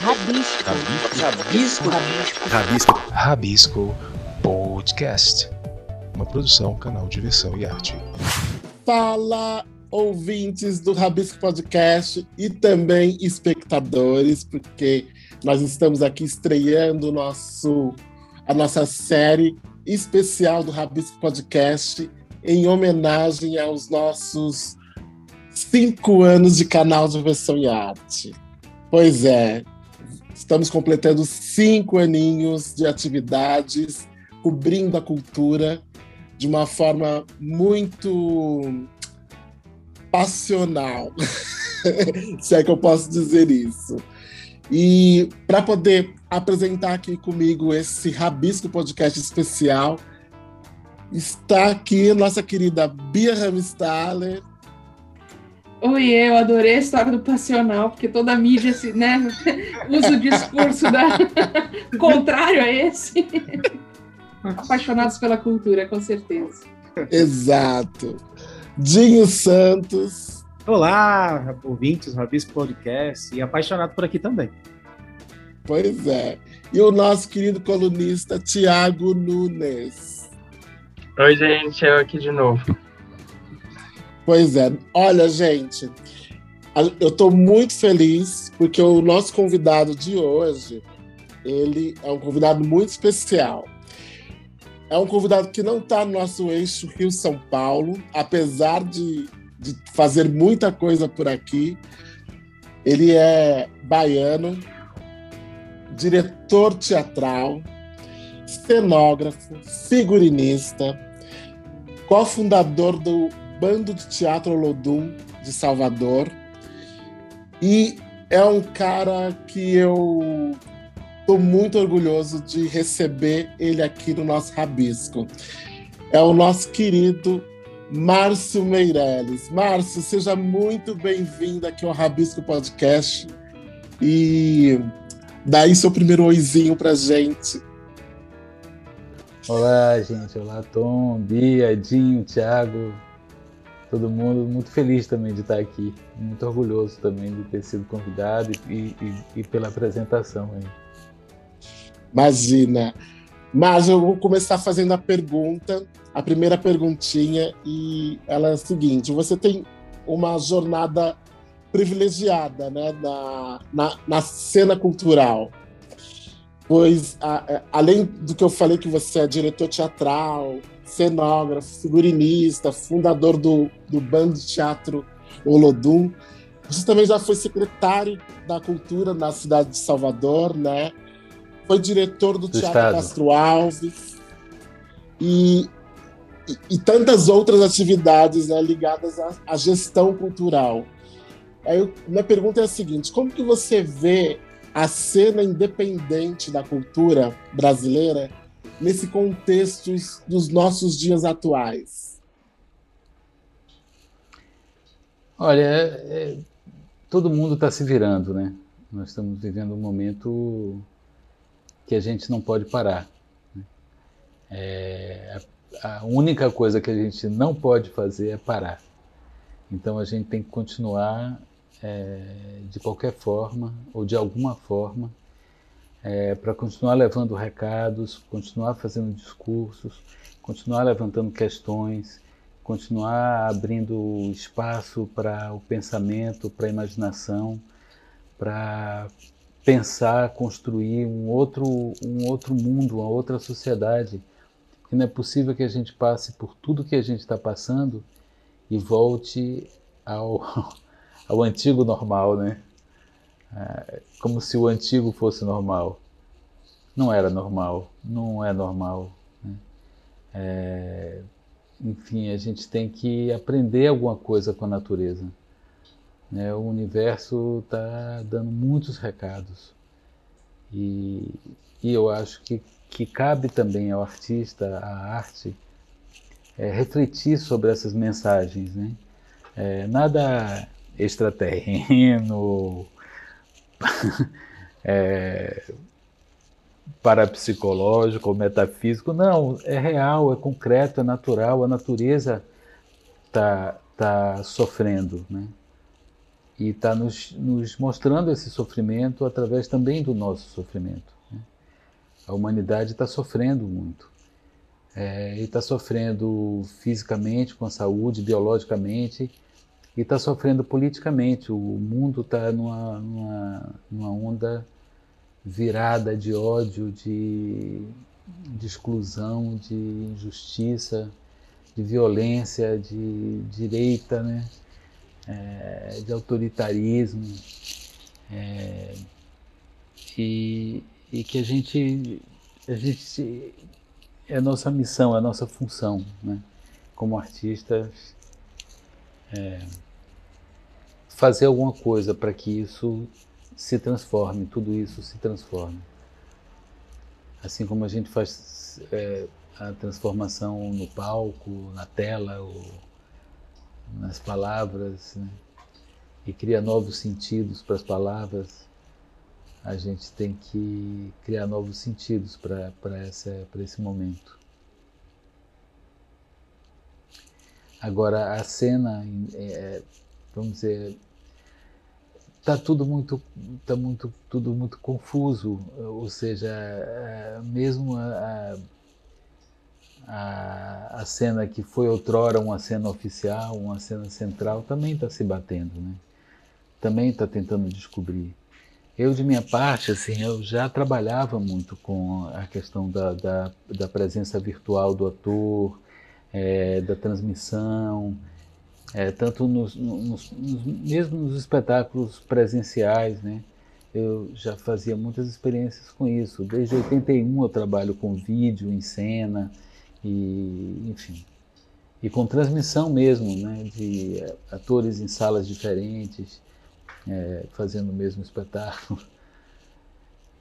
Rabisco. Rabisco. Rabisco. Rabisco. Rabisco Podcast. Uma produção, canal Diversão e Arte. Fala, ouvintes do Rabisco Podcast e também espectadores, porque nós estamos aqui estreando nosso, a nossa série especial do Rabisco Podcast em homenagem aos nossos cinco anos de canal Diversão e Arte. Pois é, Estamos completando cinco aninhos de atividades, cobrindo a cultura de uma forma muito passional, se é que eu posso dizer isso. E para poder apresentar aqui comigo esse Rabisco Podcast especial, está aqui nossa querida Bia Ramstaller, Oi, eu adorei a história do passional, porque toda a mídia se, né, usa o discurso da... contrário a esse. Apaixonados pela cultura, com certeza. Exato. Dinho Santos. Olá, ouvintes do Rabisco Podcast e apaixonado por aqui também. Pois é. E o nosso querido colunista Tiago Nunes. Oi, gente, eu aqui de novo. Pois é. Olha, gente, eu estou muito feliz porque o nosso convidado de hoje, ele é um convidado muito especial. É um convidado que não está no nosso eixo Rio-São Paulo, apesar de, de fazer muita coisa por aqui. Ele é baiano, diretor teatral, cenógrafo, figurinista, cofundador do Bando de Teatro Olodum de Salvador. E é um cara que eu estou muito orgulhoso de receber ele aqui no nosso Rabisco. É o nosso querido Márcio Meirelles. Márcio, seja muito bem-vindo aqui ao Rabisco Podcast. E daí seu primeiro oizinho pra gente. Olá, gente. Olá, Tom, Bia, Dinho, Thiago todo mundo muito feliz também de estar aqui, muito orgulhoso também de ter sido convidado e, e, e pela apresentação aí. Imagina. Mas eu vou começar fazendo a pergunta, a primeira perguntinha, e ela é a seguinte: você tem uma jornada privilegiada né, na, na, na cena cultural. Pois, a, a, além do que eu falei que você é diretor teatral, cenógrafo, figurinista, fundador do, do bando de teatro Olodum. Você também já foi secretário da Cultura na cidade de Salvador, né? Foi diretor do, do Teatro Estado. Castro Alves e, e, e, tantas outras atividades né, ligadas à, à, gestão cultural. Aí, minha pergunta é a seguinte: como que você vê a cena independente da cultura brasileira nesse contexto dos nossos dias atuais? Olha, é, é, todo mundo está se virando, né? Nós estamos vivendo um momento que a gente não pode parar. Né? É, a, a única coisa que a gente não pode fazer é parar. Então a gente tem que continuar é, de qualquer forma ou de alguma forma é, para continuar levando recados, continuar fazendo discursos, continuar levantando questões, continuar abrindo espaço para o pensamento, para a imaginação, para pensar, construir um outro, um outro mundo, uma outra sociedade. Porque não é possível que a gente passe por tudo que a gente está passando e volte ao, ao antigo normal, né? É, como se o antigo fosse normal. Não era normal, não é normal. Né? É, enfim, a gente tem que aprender alguma coisa com a natureza. Né? O universo está dando muitos recados. E, e eu acho que, que cabe também ao artista, à arte, é, refletir sobre essas mensagens. Né? É, nada extraterreno, é, parapsicológico ou metafísico. Não, é real, é concreto, é natural, a natureza está tá sofrendo. Né? e está nos, nos, mostrando esse sofrimento através também do nosso sofrimento. Né? A humanidade está sofrendo muito. É, e está sofrendo fisicamente, com a saúde, biologicamente, e está sofrendo politicamente. O mundo está numa, numa, numa, onda virada de ódio, de, de exclusão, de injustiça, de violência, de direita, né? É, de autoritarismo. É, e, e que a gente, a gente é a nossa missão, é a nossa função, né? como artistas, é, fazer alguma coisa para que isso se transforme, tudo isso se transforme. Assim como a gente faz é, a transformação no palco, na tela, nas palavras, né? e cria novos sentidos para as palavras, a gente tem que criar novos sentidos para esse momento. Agora, a cena, é, vamos dizer, está tudo muito, tá muito, tudo muito confuso, ou seja, é, mesmo a, a, a, cena que foi outrora uma cena oficial, uma cena central, também está se batendo, né? também está tentando descobrir. Eu, de minha parte, assim, eu já trabalhava muito com a questão da, da, da presença virtual do ator, é, da transmissão, é, tanto nos, nos, nos, mesmo nos espetáculos presenciais, né? Eu já fazia muitas experiências com isso. Desde 81 eu trabalho com vídeo em cena e, enfim, e com transmissão mesmo, né? De atores em salas diferentes é, fazendo o mesmo espetáculo.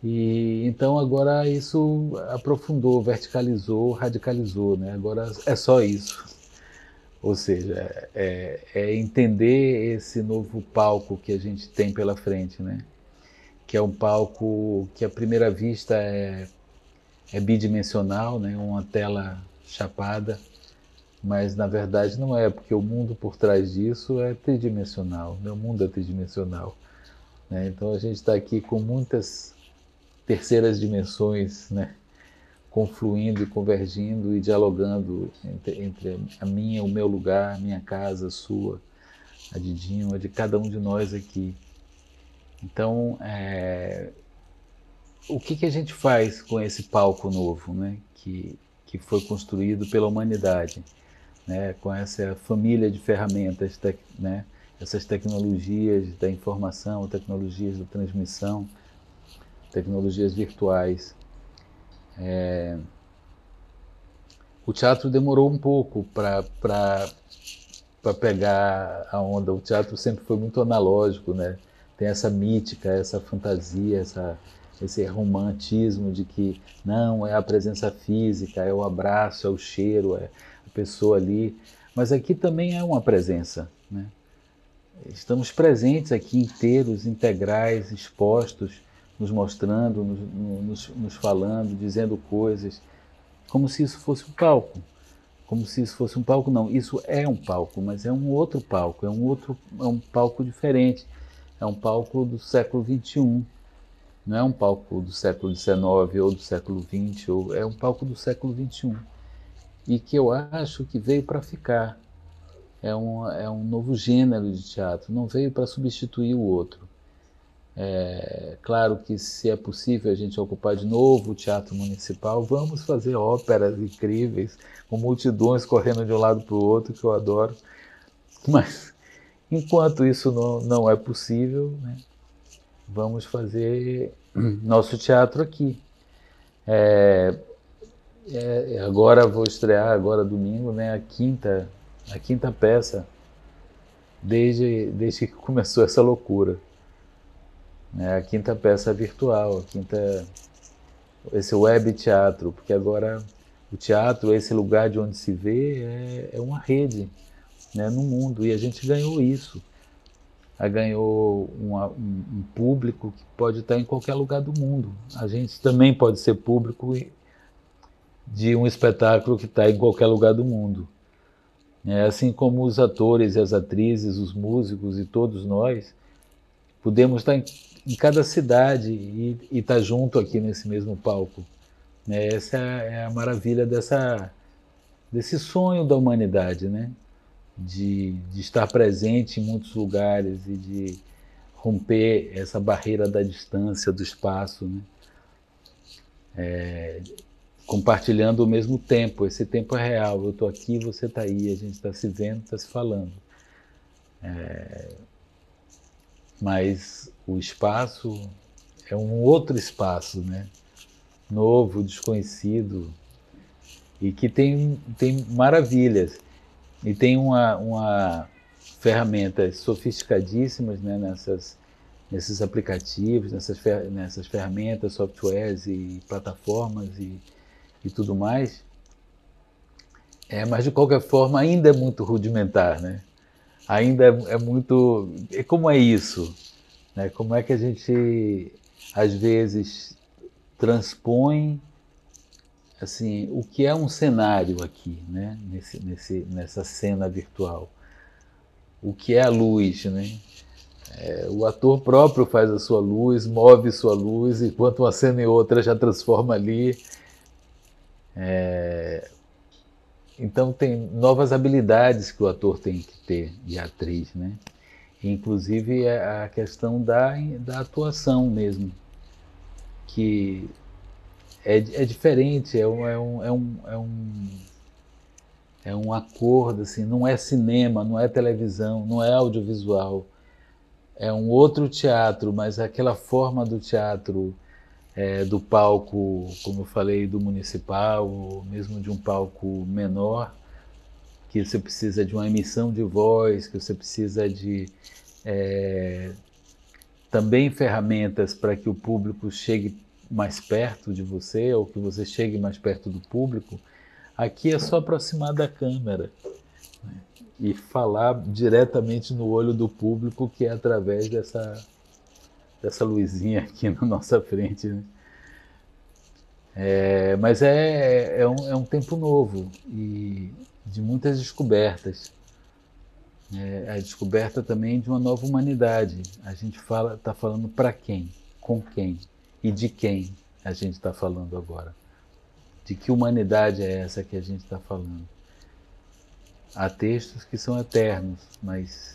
E então agora isso aprofundou, verticalizou, radicalizou, né? Agora é só isso. Ou seja, é, é, entender esse novo palco que a gente tem pela frente, né? Que é um palco que à primeira vista é, é bidimensional, né? Uma tela chapada mas na verdade não é, porque o mundo por trás disso é tridimensional, meu mundo é tridimensional. Né? Então a gente está aqui com muitas terceiras dimensões, né? Confluindo e convergindo e dialogando entre, entre, a minha, o meu lugar, a minha casa, a sua, a de Dinho, a de cada um de nós aqui. Então, é, o que, que a gente faz com esse palco novo, né? que, que foi construído pela humanidade? né, com essa família de ferramentas, tec, né, essas tecnologias da informação, tecnologias da transmissão, tecnologias virtuais. É, o teatro demorou um pouco para pegar a onda. O teatro sempre foi muito analógico, né? tem essa mítica, essa fantasia, essa, esse romantismo de que não é a presença física, é o abraço, é o cheiro, é, pessoa ali, mas aqui também é uma presença. Né? Estamos presentes aqui inteiros, integrais, expostos, nos mostrando, nos, nos, nos falando, dizendo coisas, como se isso fosse um palco. Como se isso fosse um palco, não. Isso é um palco, mas é um outro palco, é um outro, é um palco diferente. É um palco do século XXI. Não é um palco do século XIX ou do século XX, ou, é um palco do século XXI e que eu acho que veio para ficar. É um, é um novo gênero de teatro, não veio para substituir o outro. É, claro que se é possível a gente ocupar de novo o teatro municipal, vamos fazer óperas incríveis, com multidões correndo de um lado para o outro, que eu adoro. Mas enquanto isso não, não é possível, né, vamos fazer nosso teatro aqui. É, é, agora vou estrear agora domingo, né, a quinta, a quinta peça desde desde que começou essa loucura. É a quinta peça virtual, a quinta esse web teatro, porque agora o teatro, esse lugar de onde se vê, é, é uma rede né, no mundo e a gente ganhou isso. A ganhou uma, um, um, público que pode estar em qualquer lugar do mundo. A gente também pode ser público de um espetáculo que está em qualquer lugar do mundo. É assim como os atores e as atrizes, os músicos e todos nós podemos estar em, em cada cidade e, estar junto aqui nesse mesmo palco. Né? Essa é a maravilha dessa, desse sonho da humanidade, né? De, de estar presente em muitos lugares e de romper essa barreira da distância, do espaço, né? É, compartilhando o mesmo tempo. Esse tempo é real. Eu estou aqui, você está aí, a gente está se vendo, está se falando. É, mas o espaço é um outro espaço, né? Novo, desconhecido e que tem, tem maravilhas e tem uma, uma ferramentas sofisticadíssimas né, nessas, nesses aplicativos, nessas, fer, nessas ferramentas, softwares e plataformas e, e tudo mais. É, mas de qualquer forma ainda é muito rudimentar, né? Ainda é, é muito. É como é isso? Né? Como é que a gente às vezes transpõe assim o que é um cenário aqui, né? Nesse, nesse, nessa cena virtual? o que é a luz, né? É, o ator próprio faz a sua luz, move sua luz, enquanto uma cena e outra já transforma ali. É, então tem novas habilidades que o ator tem que ter e a atriz, né? Inclusive é a questão da, da atuação mesmo, que é, é diferente, é um, é um, é um, é um é um acordo, assim, não é cinema, não é televisão, não é audiovisual. É um outro teatro, mas aquela forma do teatro, é, do palco, como eu falei, do municipal, ou mesmo de um palco menor, que você precisa de uma emissão de voz, que você precisa de é, também ferramentas para que o público chegue mais perto de você, ou que você chegue mais perto do público Aqui é só aproximar da câmera né? e falar diretamente no olho do público, que é através dessa, dessa luzinha aqui na nossa frente. Né? É, mas é, é, um, é um tempo novo e de muitas descobertas. É a descoberta também de uma nova humanidade. A gente fala, está falando para quem, com quem e de quem a gente está falando agora. De que humanidade é essa que a gente está falando? Há textos que são eternos, mas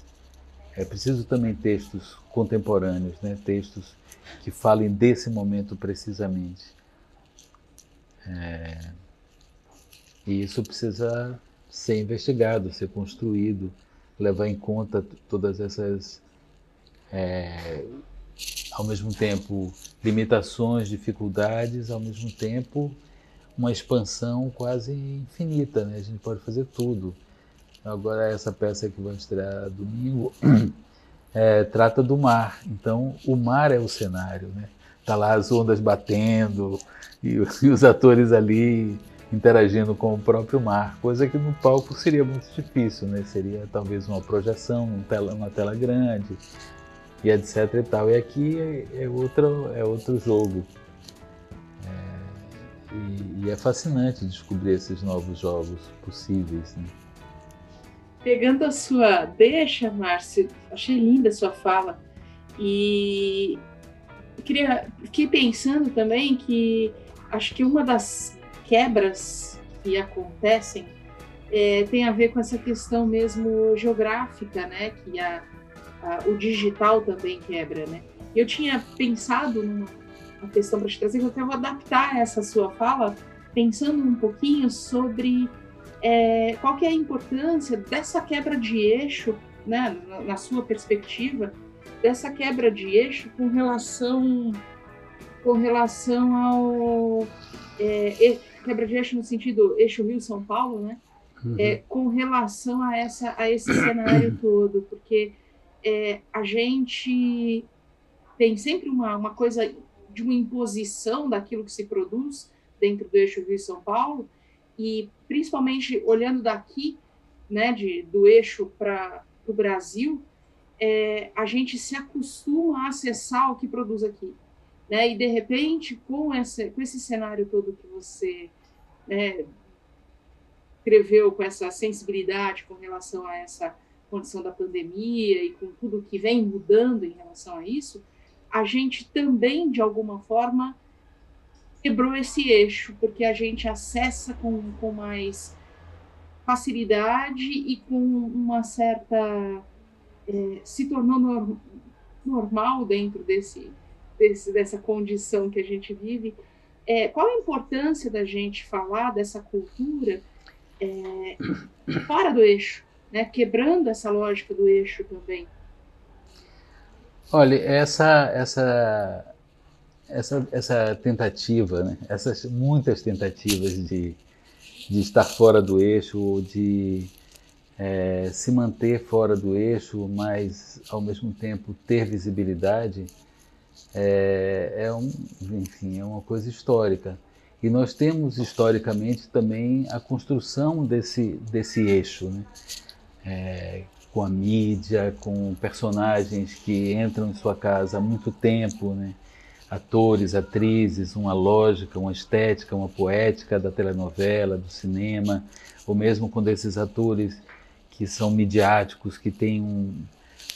é preciso também textos contemporâneos, né? textos que falem desse momento precisamente. É... E isso precisa ser investigado, ser construído, levar em conta todas essas, é... ao mesmo tempo, limitações, dificuldades, ao mesmo tempo uma expansão quase infinita, né? A gente pode fazer tudo. Agora essa peça que vai estrear domingo é, trata do mar. Então o mar é o cenário, né? Tá lá as ondas batendo e, e os atores ali interagindo com o próprio mar, coisa que no palco seria muito difícil, né? Seria talvez uma projeção, uma tela, uma tela grande e etc e tal. E aqui é, é outro é outro jogo. E, e, é fascinante descobrir esses novos jogos possíveis. Né? Pegando a sua deixa, Márcio, achei linda a sua fala. E queria, fiquei pensando também que acho que uma das quebras que acontecem é, tem a ver com essa questão mesmo geográfica, né? Que a, a, o digital também quebra, né? Eu tinha pensado numa uma questão para te trazer, que eu até vou adaptar essa sua fala, pensando um pouquinho sobre é, qual que é a importância dessa quebra de eixo, né, na, na sua perspectiva, dessa quebra de eixo com relação com relação ao é, quebra de eixo no sentido eixo Rio São Paulo, né? Uhum. É, com relação a essa a esse cenário todo, porque é, a gente tem sempre uma, uma coisa de uma imposição daquilo que se produz dentro do eixo Rio-São Paulo, e principalmente olhando daqui, né, de, do eixo para o Brasil, é, a gente se acostuma a acessar o que produz aqui. Né? E, de repente, com esse, com esse cenário todo que você né, escreveu, com essa sensibilidade com relação a essa condição da pandemia e com tudo que vem mudando em relação a isso, a gente também, de alguma forma, quebrou esse eixo, porque a gente acessa com, com mais facilidade e com uma certa. É, se tornou norm, normal dentro desse, desse, dessa condição que a gente vive. É, qual a importância da gente falar dessa cultura é, fora do eixo, né? quebrando essa lógica do eixo também? Olha, essa, essa, essa, essa tentativa, né? essas muitas tentativas de, de estar fora do eixo, de é, se manter fora do eixo, mas ao mesmo tempo ter visibilidade, é, é, um, enfim, é uma coisa histórica. E nós temos historicamente também a construção desse, desse eixo, né? É, com a mídia, com personagens que entram em sua casa há muito tempo, né? Atores, atrizes, uma lógica, uma estética, uma poética da telenovela, do cinema, ou mesmo quando esses atores que são midiáticos, que têm um,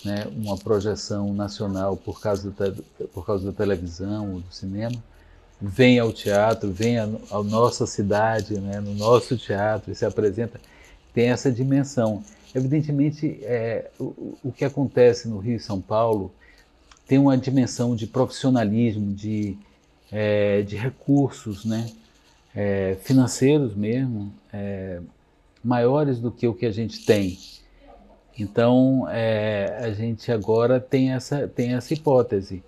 né, uma projeção nacional por causa, da, por causa da televisão ou do cinema, vem ao teatro, vem à nossa cidade, né, no nosso teatro e se apresenta, tem essa dimensão. Evidentemente, é, o, o que acontece no Rio e São Paulo tem uma dimensão de profissionalismo, de, é, de recursos né, é, financeiros mesmo, é, maiores do que o que a gente tem. Então, é, a gente agora tem essa, tem essa hipótese.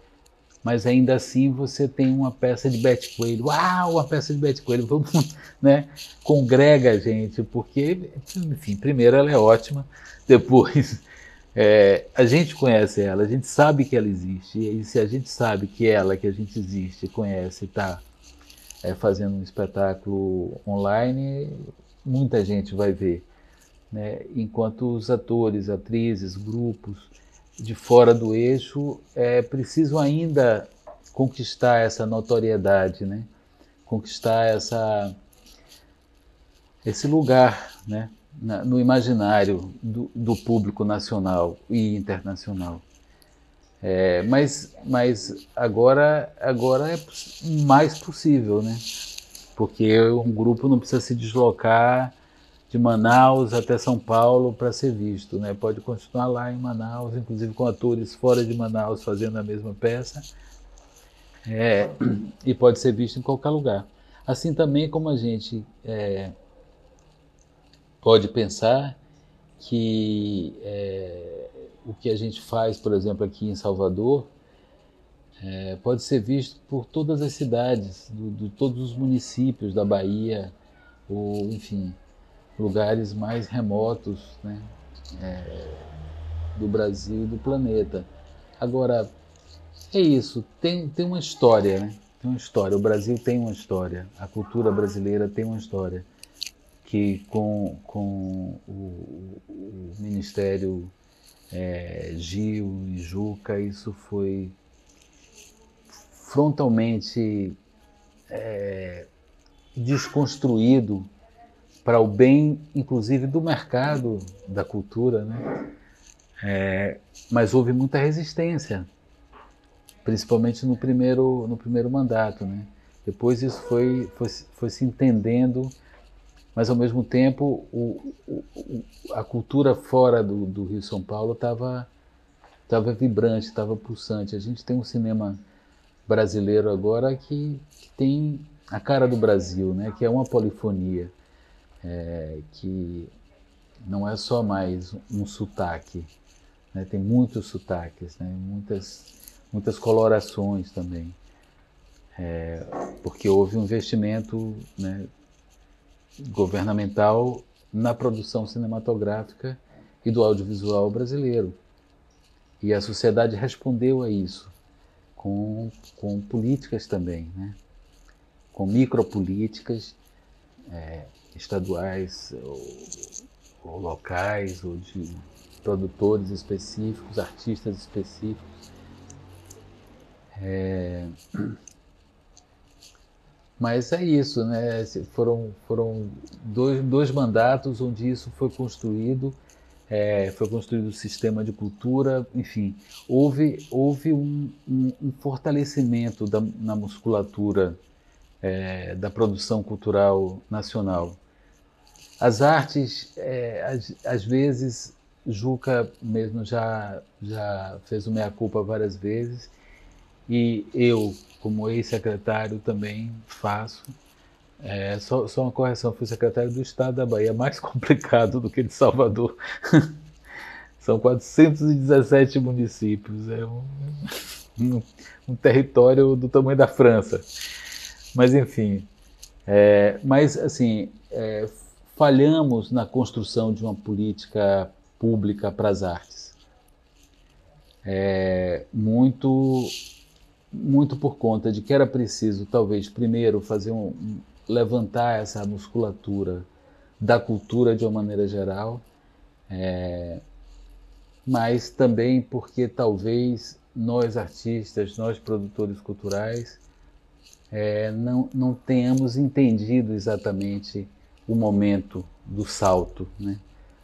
Mas ainda assim você tem uma peça de Bete Coelho. Uau, uma peça de Bete Coelho. Vamos, né? Congrega a gente, porque, enfim, primeiro ela é ótima, depois é, a gente conhece ela, a gente sabe que ela existe, e se a gente sabe que ela, que a gente existe, conhece, está é, fazendo um espetáculo online, muita gente vai ver. Né? Enquanto os atores, atrizes, grupos de fora do eixo é, precisam ainda conquistar essa notoriedade, né? conquistar essa, esse lugar, né? Na, no imaginário do, do, público nacional e internacional. É, mas, mas agora, agora é mais possível, né? Porque um grupo não precisa se deslocar de Manaus até São Paulo para ser visto, né? Pode continuar lá em Manaus, inclusive com atores fora de Manaus fazendo a mesma peça, é, e pode ser visto em qualquer lugar. Assim também como a gente é, pode pensar que é, o que a gente faz, por exemplo, aqui em Salvador, é, pode ser visto por todas as cidades, de todos os municípios da Bahia, ou, enfim, lugares mais remotos né, é, do Brasil e do planeta. Agora, é isso, tem, tem uma história, né? Tem uma história. O Brasil tem uma história, a cultura brasileira tem uma história que com, com o, o Ministério é, Gil e Juca, isso foi frontalmente é, desconstruído para o bem, inclusive, do mercado da cultura, né? É, mas houve muita resistência, principalmente no primeiro, no primeiro mandato, né? Depois isso foi, foi, foi se entendendo mas ao mesmo tempo o, o, a cultura fora do, do Rio São Paulo estava estava vibrante, estava pulsante. A gente tem um cinema brasileiro agora que, que, tem a cara do Brasil, né? Que é uma polifonia, é, que não é só mais um sotaque, né? Tem muitos sotaques, né? Muitas muitas colorações também, é, porque houve um investimento, né? Governamental na produção cinematográfica e do audiovisual brasileiro. E a sociedade respondeu a isso com, com políticas também, né? com micropolíticas é, estaduais ou, ou locais, ou de produtores específicos, artistas específicos. É, mas é isso, né? Foram, foram dois, dois mandatos onde isso foi construído é, foi construído o sistema de cultura, enfim, houve, houve um, um, um fortalecimento da, na musculatura é, da produção cultural nacional. As artes, é, às, às, vezes, Juca mesmo já, já fez o meia-culpa várias vezes, e eu, como ex-secretário, também faço. É, só, só uma correção, fui secretário do Estado da Bahia, mais complicado do que de Salvador. São 417 municípios, é um, um, um, território do tamanho da França. Mas, enfim, é, mas, assim, é, falhamos na construção de uma política pública para as artes. É, muito, muito por conta de que era preciso, talvez, primeiro fazer um, levantar essa musculatura da cultura de uma maneira geral, é, mas também porque talvez nós artistas, nós produtores culturais, é, não, não tenhamos entendido exatamente o momento do salto. Né?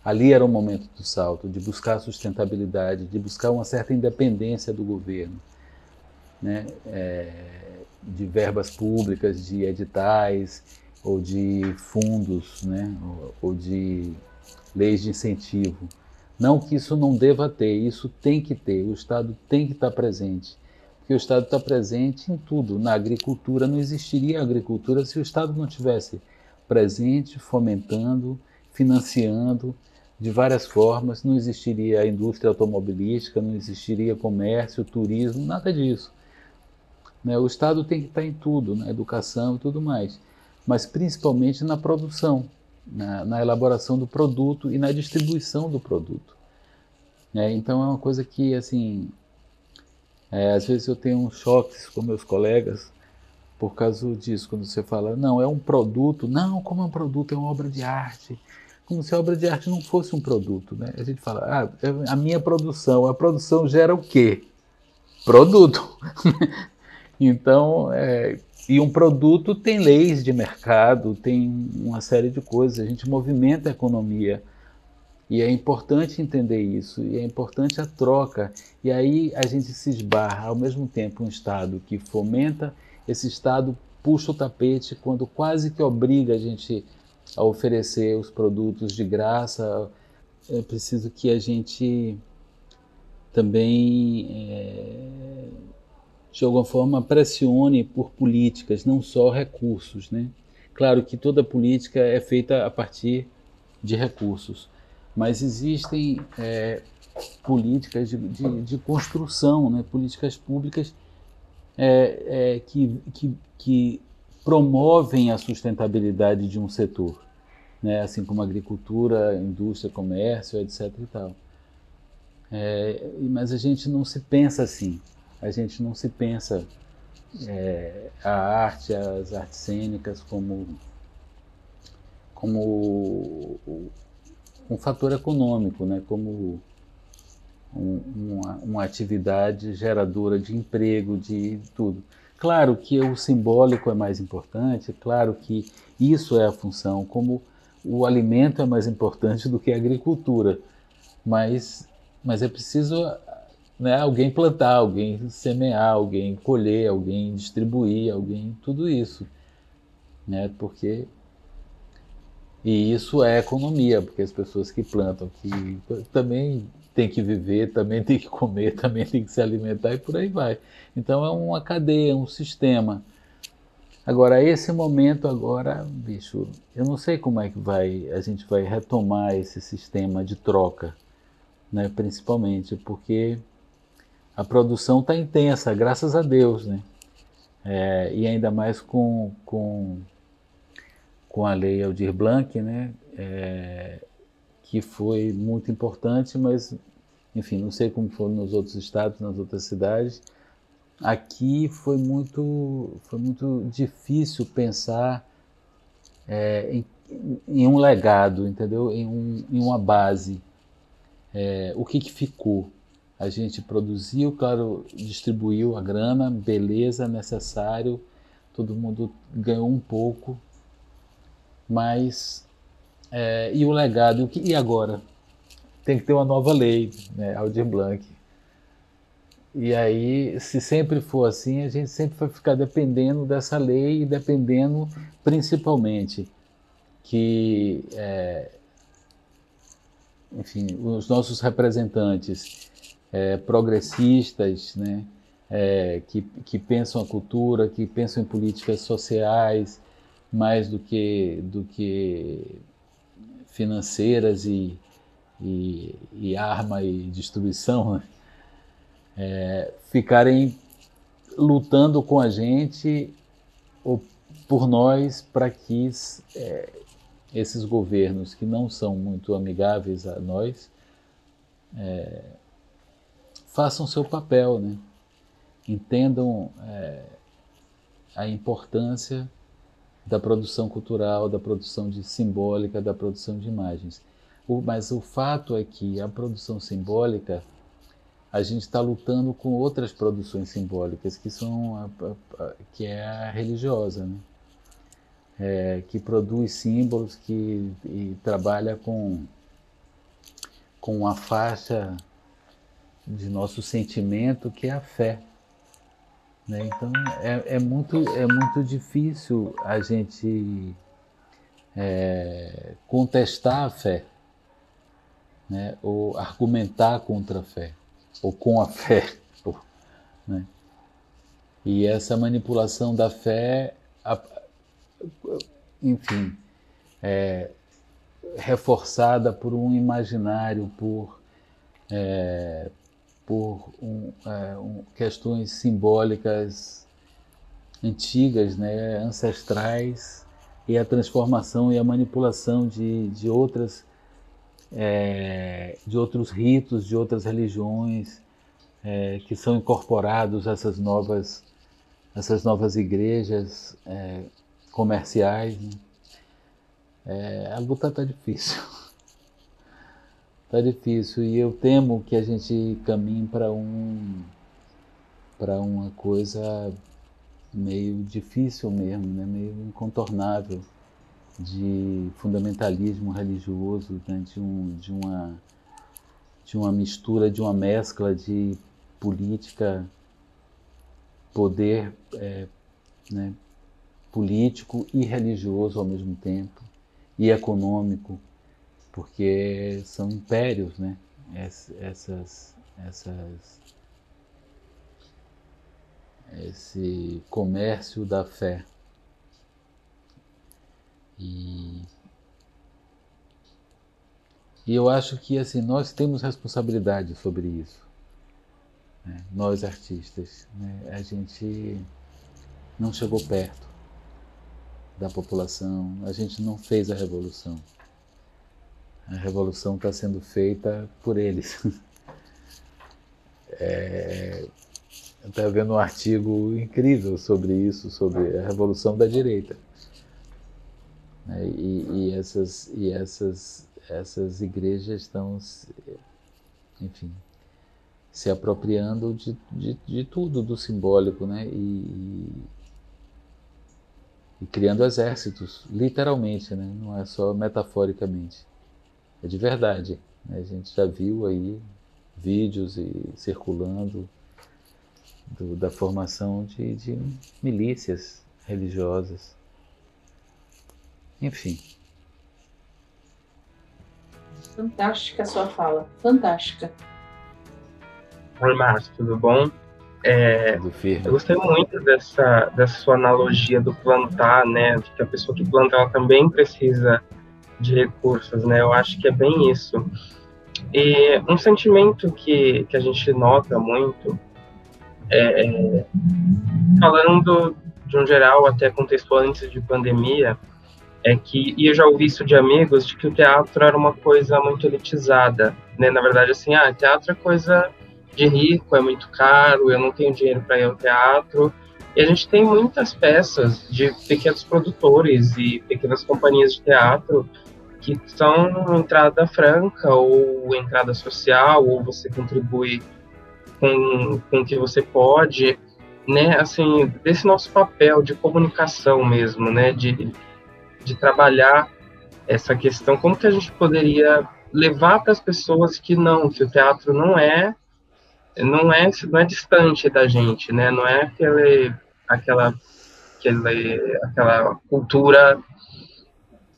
Ali era o momento do salto, de buscar sustentabilidade, de buscar uma certa independência do governo. Né? É, de verbas públicas, de editais ou de fundos, né, ou, ou de leis de incentivo. Não que isso não deva ter, isso tem que ter, o Estado tem que estar presente. Porque o Estado está presente em tudo. Na agricultura não existiria agricultura se o Estado não tivesse presente, fomentando, financiando de várias formas. Não existiria a indústria automobilística, não existiria comércio, turismo, nada disso. Né? O Estado tem que estar em tudo, na educação e tudo mais, mas principalmente na produção, na, na elaboração do produto e na distribuição do produto. Né? Então é uma coisa que, assim, é, às vezes eu tenho uns choques com meus colegas por causa disso, quando você fala, não, é um produto, não, como é um produto, é uma obra de arte, como se a obra de arte não fosse um produto, né? A gente fala, ah, é a minha produção, a produção gera o quê? Produto. Então, é, e um produto tem leis de mercado, tem uma série de coisas, a gente movimenta a economia. E é importante entender isso, e é importante a troca. E aí a gente se esbarra, ao mesmo tempo, um Estado que fomenta, esse Estado puxa o tapete quando quase que obriga a gente a oferecer os produtos de graça. É preciso que a gente também é, de alguma forma, pressione por políticas, não só recursos. Né? Claro que toda política é feita a partir de recursos, mas existem é, políticas de, de, de, construção, né? políticas públicas é, é, que, que, que promovem a sustentabilidade de um setor, né? assim como agricultura, indústria, comércio, etc. E tal. É, mas a gente não se pensa assim a gente não se pensa é, a arte, as artes cênicas como, como um fator econômico, né? como um, uma, uma atividade geradora de emprego, de tudo. Claro que o simbólico é mais importante, claro que isso é a função, como o alimento é mais importante do que a agricultura, mas, mas é preciso né, alguém plantar, alguém semear, alguém colher, alguém distribuir, alguém tudo isso, né? Porque e isso é economia, porque as pessoas que plantam, que também tem que viver, também tem que comer, também tem que se alimentar e por aí vai. Então é uma cadeia, um sistema. Agora esse momento agora, bicho, eu não sei como é que vai, a gente vai retomar esse sistema de troca, né? Principalmente porque a produção está intensa, graças a Deus, né? É, e ainda mais com, com, com a lei Aldir Blanc, né? É, que foi muito importante, mas, enfim, não sei como foi nos outros estados, nas outras cidades. Aqui foi muito, foi muito difícil pensar é, em, em, um legado, entendeu? Em, um, em uma base. É, o que, que ficou? A gente produziu, claro, distribuiu a grana, beleza, necessário, todo mundo ganhou um pouco, mas é, e o legado, e agora? tem que ter uma nova lei, né, Aldir Blanc. E aí, se sempre for assim, a gente sempre vai ficar dependendo dessa lei e dependendo principalmente que, é, enfim, os nossos representantes é, progressistas, né, é, que, que pensam a cultura, que pensam em políticas sociais mais do que, do que financeiras e, e, e arma e destruição, né? é, ficarem lutando com a gente ou por nós para que é, esses governos que não são muito amigáveis a nós é, façam seu papel, né? entendam é, a importância da produção cultural, da produção de simbólica, da produção de imagens. O, mas o fato é que a produção simbólica, a gente está lutando com outras produções simbólicas, que são a, a, a, que é a religiosa, né? É, que produz símbolos, que trabalha com, com a faixa de nosso sentimento, que é a fé. Né? Então é, é, muito, é muito difícil a gente é, contestar a fé, né? ou argumentar contra a fé, ou com a fé. Né? E essa manipulação da fé, enfim, é reforçada por um imaginário, por, é, por um, é, um, questões simbólicas antigas, né, ancestrais, e a transformação e a manipulação de, de outras é, de outros ritos, de outras religiões é, que são incorporados a essas novas essas novas igrejas é, comerciais. Né? É, a luta está difícil. Tá difícil e eu temo que a gente caminhe para um para uma coisa meio difícil mesmo, né? meio incontornável de fundamentalismo religioso, né? de, um, de, uma, de uma mistura, de uma mescla de política, poder é, né? político e religioso ao mesmo tempo, e econômico porque são impérios, né? Essas, essas, esse comércio da fé. E, e eu acho que assim nós temos responsabilidade sobre isso, né? nós artistas. Né? A gente não chegou perto da população, a gente não fez a revolução. A revolução está sendo feita por eles. É, estava vendo um artigo incrível sobre isso, sobre a revolução da direita. É, e, e, essas, e essas, essas igrejas estão, enfim, se apropriando de, de, de tudo, do simbólico, né? E, e, criando exércitos, literalmente, né? não é só metaforicamente é de verdade. Né? A gente já viu aí vídeos e circulando do, da formação de, de milícias religiosas. Enfim. Fantástica a sua fala, fantástica. Oi, Márcio, tudo bom? É, eu gostei muito dessa, dessa sua analogia do plantar, né? De que a pessoa que planta ela também precisa de recursos, né? Eu acho que é bem isso. E um sentimento que, que a gente nota muito, é, é, falando de um geral, até contextual antes de pandemia, é que, e eu já ouvi isso de amigos, de que o teatro era uma coisa muito elitizada, né? Na verdade, assim, ah, teatro é coisa de rico, é muito caro, eu não tenho dinheiro para ir ao teatro. E a gente tem muitas peças de pequenos produtores e pequenas companhias de teatro que são entrada franca ou entrada social, ou você contribui com, com o que você pode, né, assim, desse nosso papel de comunicação mesmo, né, de, de trabalhar essa questão, como que a gente poderia levar para as pessoas que não, que o teatro não é não é não é distante da gente, né? Não é aquele aquela aquele, aquela cultura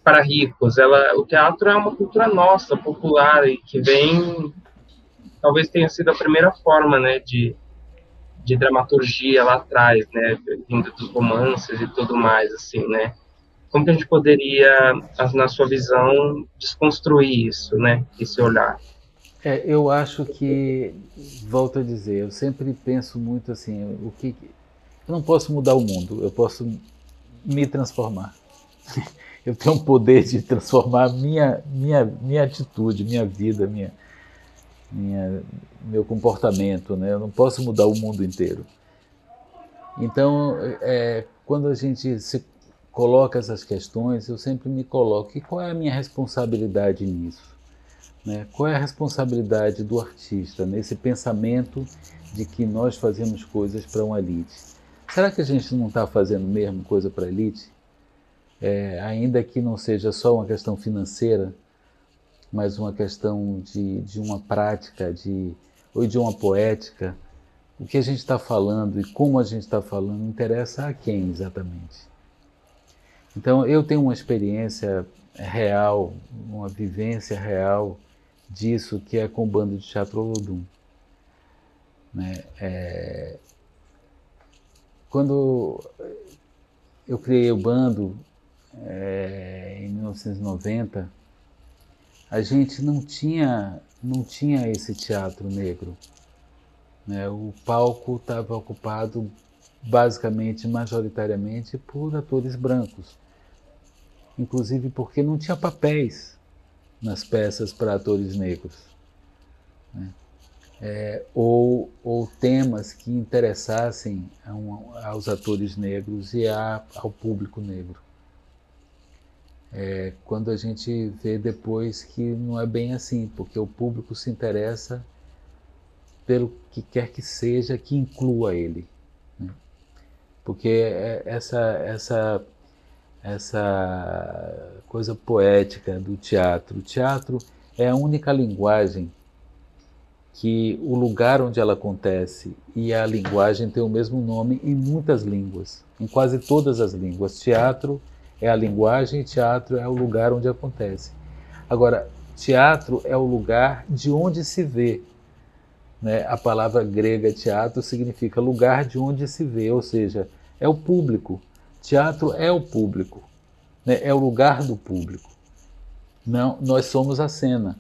para ricos. Ela, o teatro é uma cultura nossa, popular e que vem talvez tenha sido a primeira forma, né, de de dramaturgia lá atrás, né, vindo dos romances e tudo mais, assim, né? Como que a gente poderia, na sua visão, desconstruir isso, né, esse olhar? É, eu acho que, volto a dizer, eu sempre penso muito assim, o que eu não posso mudar o mundo, eu posso me transformar. Eu tenho o poder de transformar minha minha minha atitude, minha vida, minha minha meu comportamento, né? Eu não posso mudar o mundo inteiro. Então, é, quando a gente se coloca essas questões, eu sempre me coloco: e qual é a minha responsabilidade nisso? Né? Qual é a responsabilidade do artista nesse pensamento de que nós fazemos coisas para uma elite? Será que a gente não está fazendo mesmo coisa para a elite? É, ainda que não seja só uma questão financeira, mas uma questão de, de uma prática, de, ou de uma poética, o que a gente está falando e como a gente está falando interessa a quem exatamente. Então eu tenho uma experiência real, uma vivência real disso que é com o bando de teatro Olodum. Né? É... Quando eu criei o bando é, em 1990, a gente não tinha, não tinha esse teatro negro. Né? O palco estava ocupado basicamente, majoritariamente, por atores brancos. Inclusive porque não tinha papéis nas peças para atores negros. Né? É, ou, ou temas que interessassem aos atores negros e a, ao público negro. É, quando a gente vê depois que não é bem assim, porque o público se interessa pelo que quer que seja que inclua ele. Né? Porque é, essa, essa essa coisa poética do teatro. O teatro é a única linguagem que o lugar onde ela acontece e a linguagem tem o mesmo nome em muitas línguas, em quase todas as línguas. Teatro é a linguagem e teatro é o lugar onde acontece. Agora, teatro é o lugar de onde se vê. Né? A palavra grega teatro significa lugar de onde se vê, ou seja, é o público. Teatro é o público, né? é o lugar do público. Não, nós somos a cena.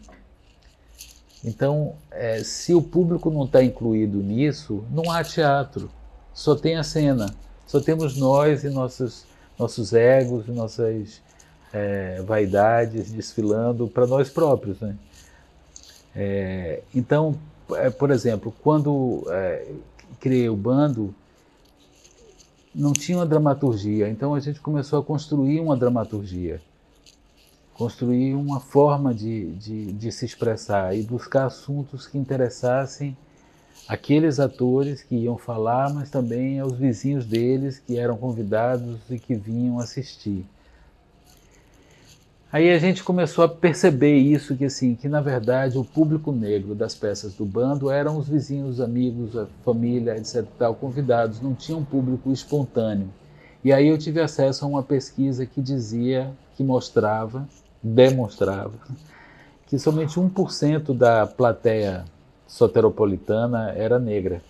Então, é, se o público não está incluído nisso, não há teatro. Só tem a cena. Só temos nós e nossos, nossos egos nossas é, vaidades desfilando para nós próprios. Né? É, então, é, por exemplo, quando é, criei o bando, não tinha uma dramaturgia, então a gente começou a construir uma dramaturgia, construir uma forma de, de, de se expressar e buscar assuntos que interessassem aqueles atores que iam falar, mas também aos vizinhos deles que eram convidados e que vinham assistir. Aí a gente começou a perceber isso, que assim, que na verdade o público negro das peças do bando eram os vizinhos, amigos, a família, etc. Tal, convidados, não tinha um público espontâneo. E aí eu tive acesso a uma pesquisa que dizia, que mostrava, demonstrava, que somente 1% da plateia soteropolitana era negra.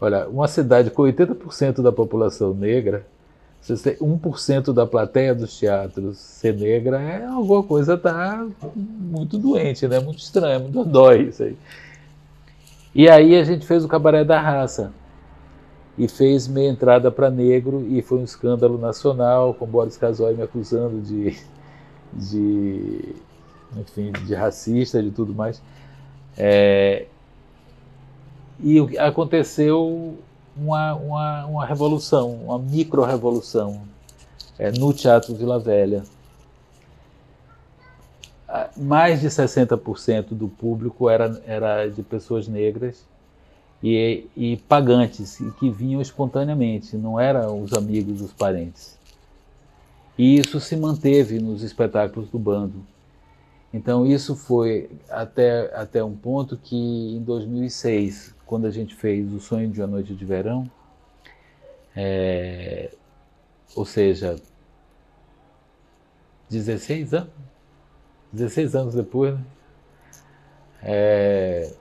Olha, uma cidade com 80% da população negra se você 1% da plateia dos teatros ser negra, é alguma coisa tá muito doente, né? Muito estranho, muito dói isso aí. E aí a gente fez o Cabaré da Raça e fez meia entrada para negro e foi um escândalo nacional com Boris Casoy me acusando de, de enfim, de racista, de tudo mais. É, e aconteceu uma, uma, uma revolução, uma micro-revolução é, no Teatro Vila Velha. Mais de 60% do público era, era de pessoas negras e, e pagantes, e que vinham espontaneamente, não eram os amigos, os parentes. E isso se manteve nos espetáculos do bando. Então isso foi até, até um ponto que em 2006, quando a gente fez O Sonho de uma Noite de Verão, é, ou seja, 16 anos, 16 anos depois, né? é,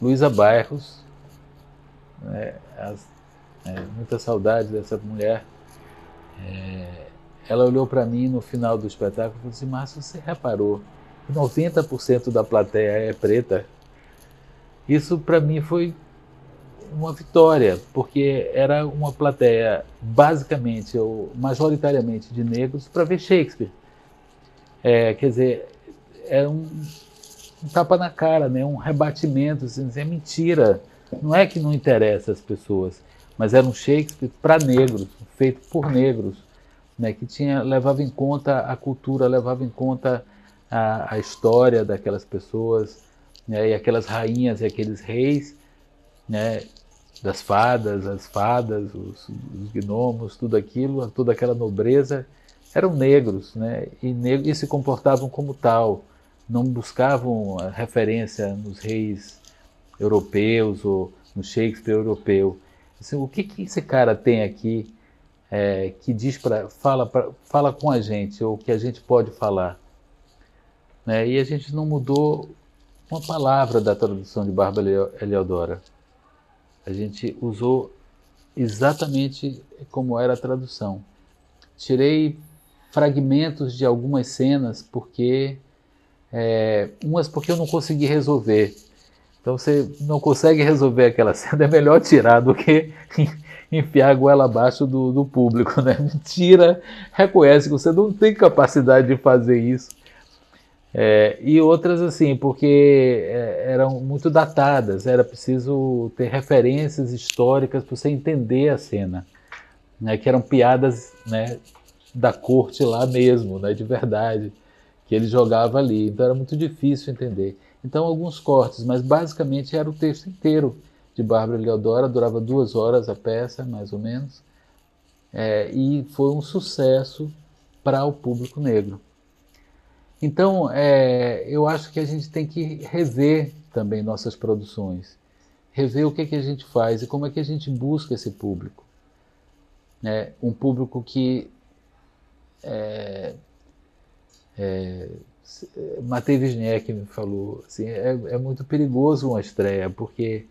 Luísa Bairros, né, as, é, muita saudade dessa mulher. É, ela olhou para mim no final do espetáculo e falou assim: Márcio, você reparou que 90% da plateia é preta? Isso para mim foi uma vitória, porque era uma plateia basicamente ou majoritariamente de negros para ver Shakespeare. É, quer dizer, é um, um, tapa na cara, né? um rebatimento, assim, é mentira. Não é que não interessa as pessoas, mas era um Shakespeare para negros, feito por negros, né? que tinha levava em conta a cultura, levava em conta a, a história daquelas pessoas, né? e aquelas rainhas e aqueles reis, né? das fadas, as fadas, os, os gnomos, tudo aquilo, toda aquela nobreza, eram negros, né? E, e se comportavam como tal, não buscavam referência nos reis europeus ou no Shakespeare europeu. Assim, o que, que esse cara tem aqui é, que diz para fala pra, fala com a gente ou que a gente pode falar? Né? E a gente não mudou uma palavra da tradução de Bárbara Eliodora. A gente usou exatamente como era a tradução. Tirei fragmentos de algumas cenas porque é, umas porque eu não consegui resolver. Então você não consegue resolver aquela cena, é melhor tirar do que enfiar a goela abaixo do, do público, né? Tira, reconhece que você não tem capacidade de fazer isso. É, e outras assim, porque é, eram muito datadas, era preciso ter referências históricas para você entender a cena, né, que eram piadas né, da corte lá mesmo, né, de verdade, que ele jogava ali, então era muito difícil entender. Então alguns cortes, mas basicamente era o texto inteiro de Bárbara Leodora, durava duas horas a peça, mais ou menos, é, e foi um sucesso para o público negro. Então, é, eu acho que a gente tem que rever também nossas produções, rever o que, é que a gente faz e como é que a gente busca esse público. Né? Um público que. É, é, Matei Wisniewski me falou, assim, é, é muito perigoso uma estreia, porque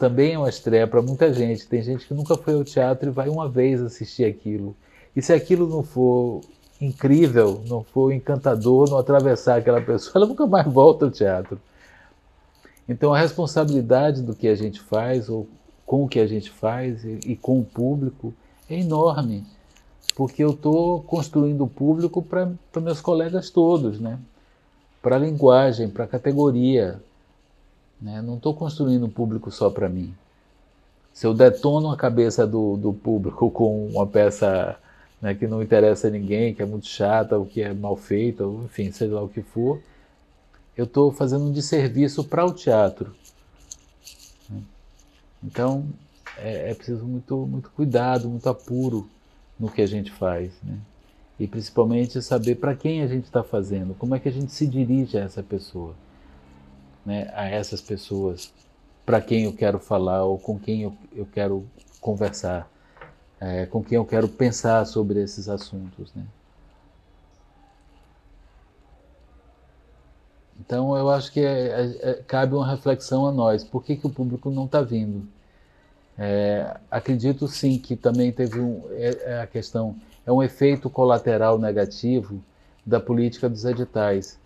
também é uma estreia para muita gente. Tem gente que nunca foi ao teatro e vai uma vez assistir aquilo. E se aquilo não for incrível, não for encantador, não atravessar aquela pessoa, ela nunca mais volta ao teatro. Então a responsabilidade do que a gente faz, ou com o que a gente faz e, e com o público, é enorme. Porque eu estou construindo o público para meus colegas todos, né? para a linguagem, para a categoria. Né? Não estou construindo um público só para mim. Se eu detono a cabeça do, do público com uma peça né, que não interessa a ninguém, que é muito chata, ou que é mal feita, ou, enfim, seja lá o que for, eu estou fazendo um desserviço para o teatro. Então, é, é, preciso muito, muito cuidado, muito apuro no que a gente faz. Né? E principalmente saber para quem a gente está fazendo, como é que a gente se dirige a essa pessoa, né? a essas pessoas, para quem eu quero falar ou com quem eu, eu quero conversar é, com quem eu quero pensar sobre esses assuntos. Né? Então eu acho que é, é, é, cabe uma reflexão a nós. Por que, que o público não está vindo? É, acredito sim que também teve um, é, é, a questão, é um efeito colateral negativo da política dos editais.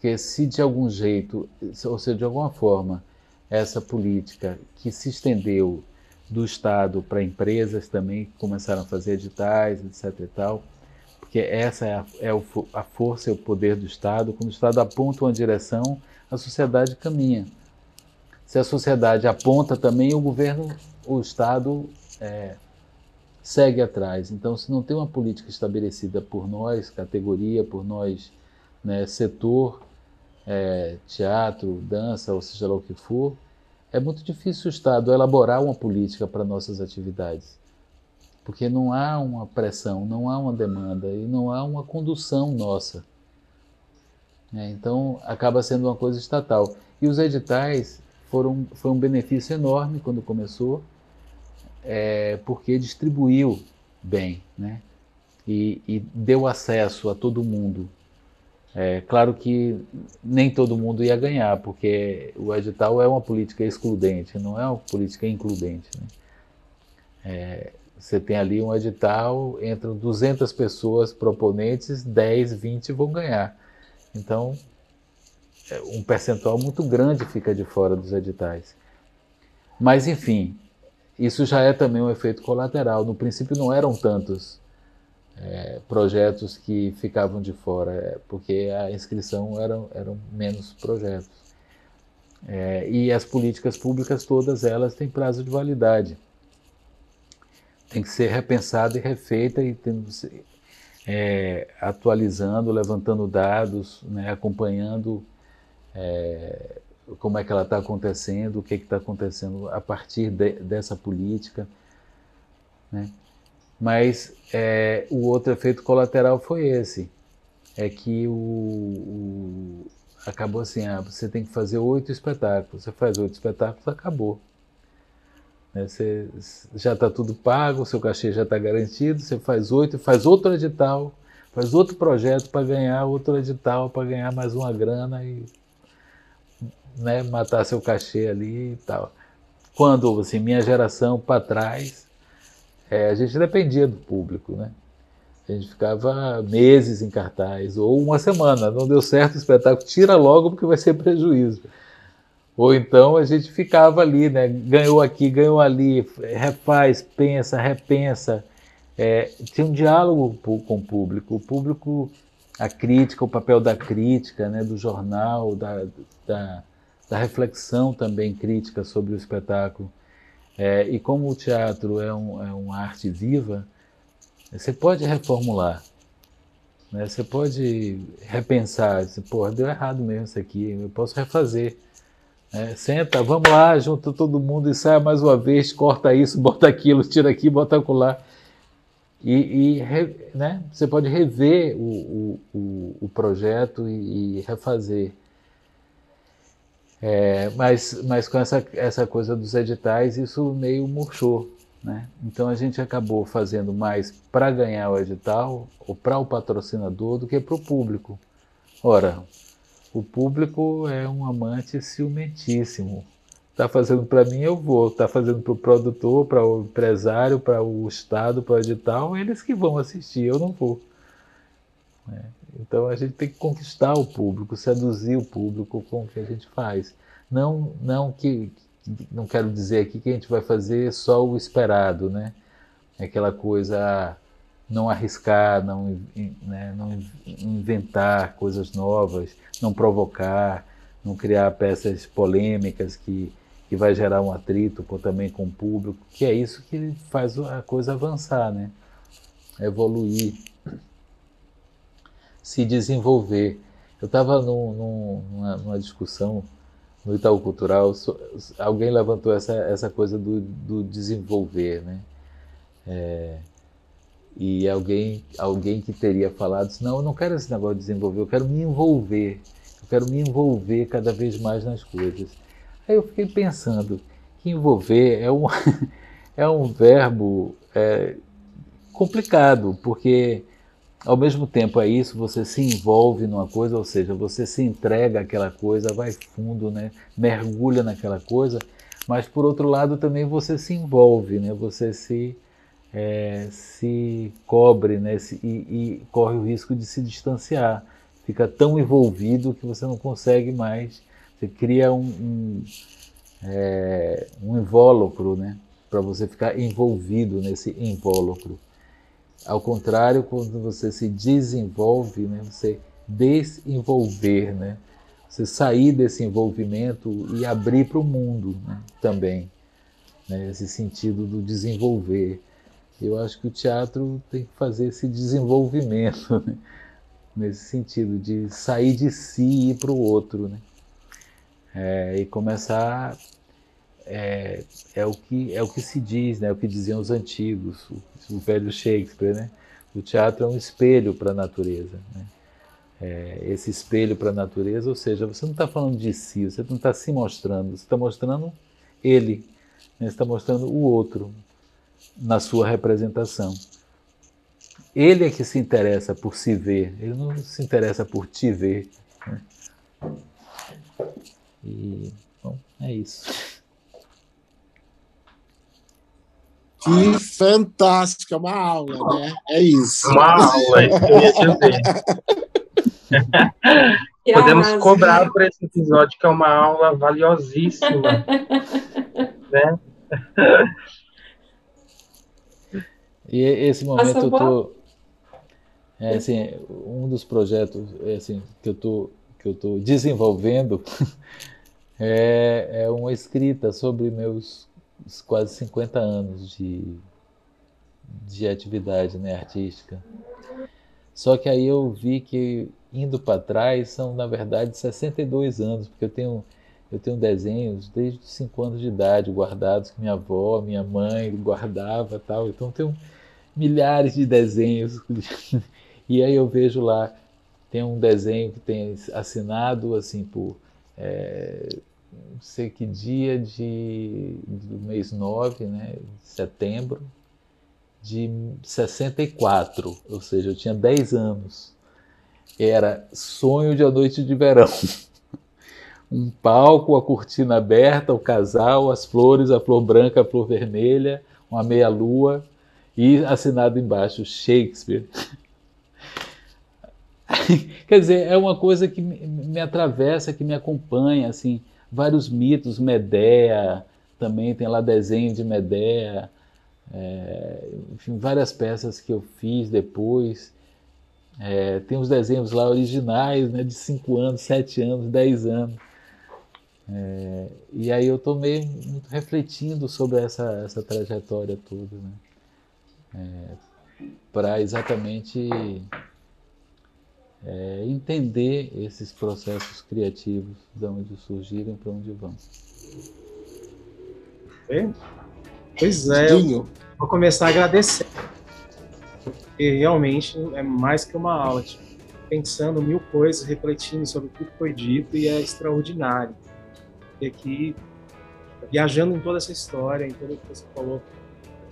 Porque se de algum jeito, ou seja, de alguma forma, essa política que se estendeu do Estado para empresas também que começaram a fazer editais, etc. e tal, porque essa é a, é a força e o poder do Estado. Quando o Estado aponta uma direção, a sociedade caminha. Se a sociedade aponta também, o governo, o Estado é, segue atrás. Então, se não tem uma política estabelecida por nós, categoria, por nós, né, setor, é, teatro, dança, ou seja lá o que for, é muito difícil o Estado elaborar uma política para nossas atividades, porque não há uma pressão, não há uma demanda e não há uma condução nossa. Né? Então acaba sendo uma coisa estatal. E os editais foram foi um benefício enorme quando começou, é, porque distribuiu bem, né? E, e, deu acesso a todo mundo. É, claro que nem todo mundo ia ganhar, porque o edital é uma política excludente, não é uma política includente. Né? É, você tem ali um edital, entram 200 pessoas proponentes, 10, 20 vão ganhar. Então, é, um percentual muito grande fica de fora dos editais. Mas, enfim, isso já é também um efeito colateral. No princípio, não eram tantos é, projetos que ficavam de fora, é, porque a inscrição eram, eram menos projetos. É, e as políticas públicas, todas elas têm prazo de validade. Tem que ser repensada e refeita e tendo, é, atualizando, levantando dados, né, acompanhando é, como é que ela está acontecendo, o que está acontecendo a partir de, dessa política. Né? Mas é, o outro efeito colateral foi esse, é que o, o acabou assim, ah, você tem que fazer oito espetáculos, você faz oito espetáculos, acabou. Né? Você já está tudo pago, seu cachê já está garantido, você faz oito, faz outro edital, faz outro projeto para ganhar outro edital, para ganhar mais uma grana e né, matar seu cachê ali e tal. Quando, assim, minha geração para trás, é, a gente dependia do público, né? A gente ficava meses em cartaz, ou uma semana, não deu certo o espetáculo, tira logo porque vai ser prejuízo. Ou então a gente ficava ali, né? Ganhou aqui, ganhou ali, refaz, pensa, repensa. É, tinha um diálogo com o público. O público, a crítica, o papel da crítica, né? do jornal, da, da, da reflexão também crítica sobre o espetáculo. É, e como o teatro é, um, é uma arte viva, você pode reformular. Né? Você pode repensar. Pô, deu errado mesmo isso aqui, eu posso refazer. É, senta, vamos lá, junta todo mundo e sai mais uma vez, corta isso, bota aquilo, tira aqui, bota acolá. E, e né, você pode rever o, o, o projeto e, e refazer. É, mas, mas com essa, essa coisa dos editais, isso meio murchou. Né? Então a gente acabou fazendo mais para ganhar o edital ou para o patrocinador do que para o público. Ora, o público é um amante ciumentíssimo. Está fazendo para mim, eu vou. Está fazendo para o produtor, para o empresário, para o Estado, para o edital, eles que vão assistir, eu não vou. É. Então a gente tem que conquistar o público, seduzir o público com o que a gente faz. Não, não que não quero dizer aqui que a gente vai fazer só o esperado, né? Aquela coisa não arriscar, não, né, não inventar coisas novas, não provocar, não criar peças polêmicas que, que vai gerar um atrito também com o público, que é isso que faz a coisa avançar, né? evoluir, se desenvolver. Eu estava numa, numa discussão no Itaú Cultural, alguém levantou essa, essa coisa do, do desenvolver, né? É, e alguém, alguém que teria falado, não, eu não quero esse negócio de desenvolver, eu quero me envolver, eu quero me envolver cada vez mais nas coisas. Aí eu fiquei pensando que envolver é um, é um verbo é, complicado, porque ao mesmo tempo é isso, você se envolve numa coisa, ou seja, você se entrega àquela coisa, vai fundo, né, mergulha naquela coisa, mas por outro lado também você se envolve, né, você se é, se cobre né, se, e, e, corre o risco de se distanciar. Fica tão envolvido que você não consegue mais. Você cria um, um, é, um invólucro né, para você ficar envolvido nesse invólucro. Ao contrário, quando você se desenvolve, né, você desenvolver, né, você sair desse envolvimento e abrir para o mundo né, também. Né, esse sentido do desenvolver. Eu acho que o teatro tem que fazer esse desenvolvimento, né? nesse sentido, de sair de si e ir para o outro. Né? É, e começar. É, é, o que, é o que se diz, né? é o que diziam os antigos, o, o velho Shakespeare. Né? O teatro é um espelho para a natureza. Né? é, esse espelho para a natureza, ou seja, você não está falando de si, você não está se mostrando, você está mostrando ele, né? você está mostrando o outro na sua representação. Ele é que se interessa por se ver, ele não se interessa por te ver. Né? E, bom, é isso. Que fantástica, uma aula, né? É isso. Uma aula, isso que eu ia dizer. Podemos cobrar por esse episódio, que é uma aula valiosíssima. né? E esse momento eu tô. É, assim, um dos projetos é, assim, que eu tô, que eu tô desenvolvendo é, é uma escrita sobre meus quase 50 anos de, de atividade né, artística. Só que aí eu vi que indo para trás são, na verdade, 62 anos, porque eu tenho, eu tenho desenhos desde os 5 anos de idade guardados que minha avó, minha mãe guardava tal. Então tenho milhares de desenhos. e aí eu vejo lá, tem um desenho que tem assinado assim por é, não sei que dia de, do mês 9, né, setembro, de 64, ou seja, eu tinha 10 anos. Era Sonho de A Noite de Verão. Um palco, a cortina aberta, o casal, as flores, a flor branca, a flor vermelha, uma meia-lua e assinado embaixo Shakespeare. Quer dizer, é uma coisa que me atravessa, que me acompanha, assim, vários mitos, Medea, também tem lá desenho de Medea, é, enfim, várias peças que eu fiz depois. É, tem os desenhos lá originais, né, de 5 anos, 7 anos, 10 anos. É, e aí eu estou meio muito refletindo sobre essa, essa trajetória toda, né? É, para exatamente é, entender esses processos criativos, de onde surgiram e para onde vão. Pois é, eu vou começar a agradecer. Porque realmente é mais que uma aula. Tipo, pensando mil coisas, refletindo sobre tudo que foi dito e é extraordinário. E aqui, viajando em toda essa história, em tudo que você falou,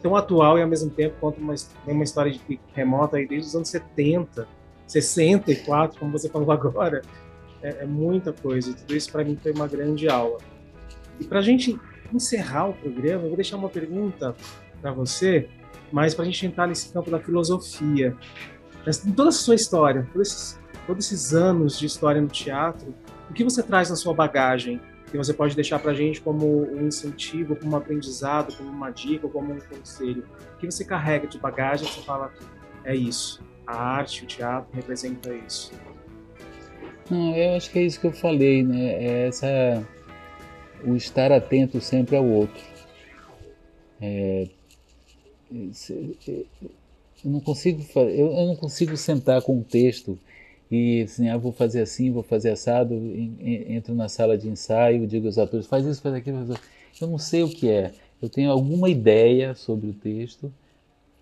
tão atual e ao mesmo tempo conta uma, uma história de remota aí desde os anos 70, 64, como você falou agora. É, é muita coisa. Tudo isso para mim foi uma grande aula. E para a gente encerrar o programa, eu vou deixar uma pergunta para você, mas para a gente entrar nesse campo da filosofia. Em toda a sua história, todos esses, todos esses anos de história no teatro, o que você traz na sua bagagem que você pode deixar para a gente como um incentivo, como um aprendizado, como uma dica, como um conselho? O que você carrega de bagagem você fala, é isso, a arte, o teatro representa isso? Não, eu acho que é isso que eu falei, né? É essa, o estar atento sempre ao outro. É, eu não consigo eu não consigo sentar com um texto e assim, ah, vou fazer assim, vou fazer assado, entro na sala de ensaio, digo aos atores, faz isso, faz aquilo, faz aquilo. Eu não sei o que é. Eu tenho alguma ideia sobre o texto,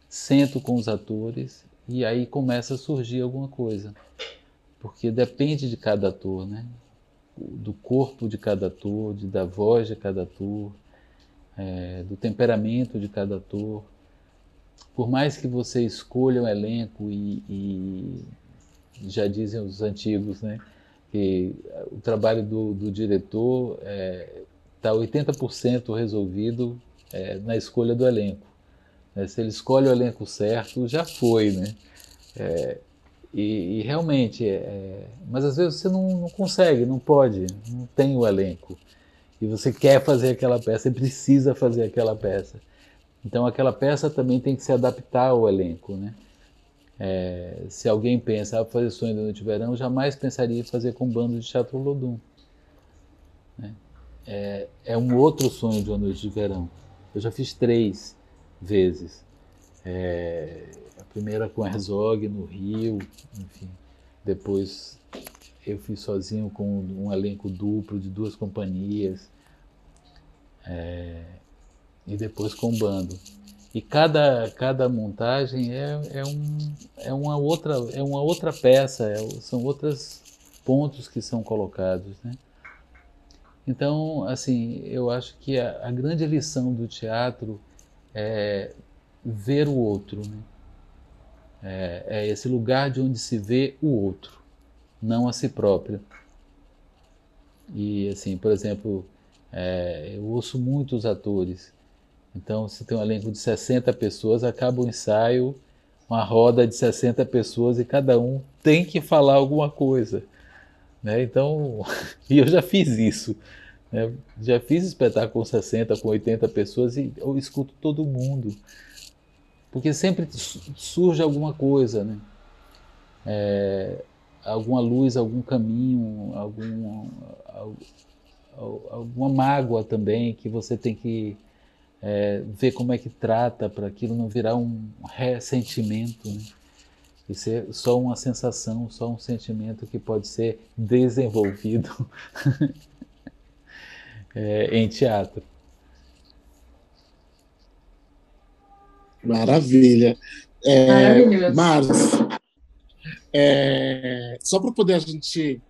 sento com os atores e aí começa a surgir alguma coisa. Porque depende de cada ator, né? Do corpo de cada ator, de, da voz de cada ator, é, do temperamento de cada ator. Por mais que você escolha um elenco e, e já dizem os antigos, né? Que o trabalho do, do diretor está é, tá 80% resolvido é, na escolha do elenco. É, se ele escolhe o elenco certo, já foi, né? É, e, e, realmente, é, é, mas às vezes você não, não, consegue, não pode, não tem o elenco. E você quer fazer aquela peça, você precisa fazer aquela peça. Então aquela peça também tem que se adaptar ao elenco, né? É, se alguém pensa, ah, fazer sonho da noite de verão, jamais pensaria em fazer com bando de teatro Lodum. Né? É, é, um outro sonho de uma noite de verão. Eu já fiz três vezes. É, a primeira com Herzog no Rio, enfim. Depois eu fiz sozinho com um elenco duplo de duas companhias. É, e depois com bando. E cada, cada montagem é, é, um, é, uma outra, é uma outra peça, é, são outros pontos que são colocados. Né? Então, assim, eu acho que a, a grande lição do teatro é ver o outro. Né? É, é esse lugar de onde se vê o outro, não a si próprio. E, assim, por exemplo, é, eu ouço muitos atores. Então, se tem um elenco de 60 pessoas, acaba o ensaio, uma roda de 60 pessoas e cada um tem que falar alguma coisa. Né? Então, e eu já fiz isso. Né? Já fiz espetáculo com 60, com 80 pessoas e eu escuto todo mundo. Porque sempre surge alguma coisa, né? É, alguma luz, algum caminho, algum, alguma mágoa também que você tem que é, ver como é que trata para aquilo não virar um ressentimento, né? e ser só uma sensação, só um sentimento que pode ser desenvolvido é, em teatro. Maravilha. É, Marcos, é, só para poder a gente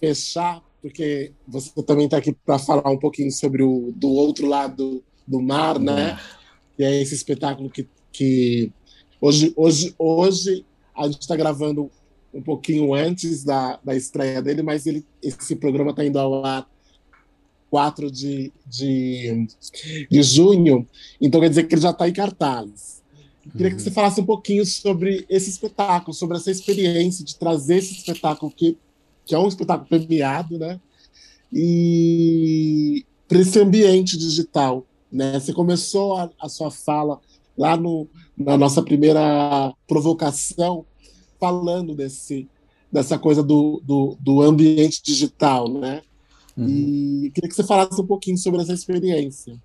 fechar, porque você também está aqui para falar um pouquinho sobre o do outro lado do mar, né? Que é esse espetáculo que, que hoje, hoje, hoje a gente está gravando um pouquinho antes da, da estreia dele, mas ele, esse programa está indo ao ar 4 de, de, de junho, então quer dizer que ele já está em cartaz. Queria uhum. que você falasse um pouquinho sobre esse espetáculo, sobre essa experiência de trazer esse espetáculo que, que é um espetáculo premiado, né? E para esse ambiente digital, né? Você começou a, a sua fala lá no, na nossa primeira provocação falando desse dessa coisa do, do, do ambiente digital, né? Uhum. E queria que você falasse um pouquinho sobre essa experiência.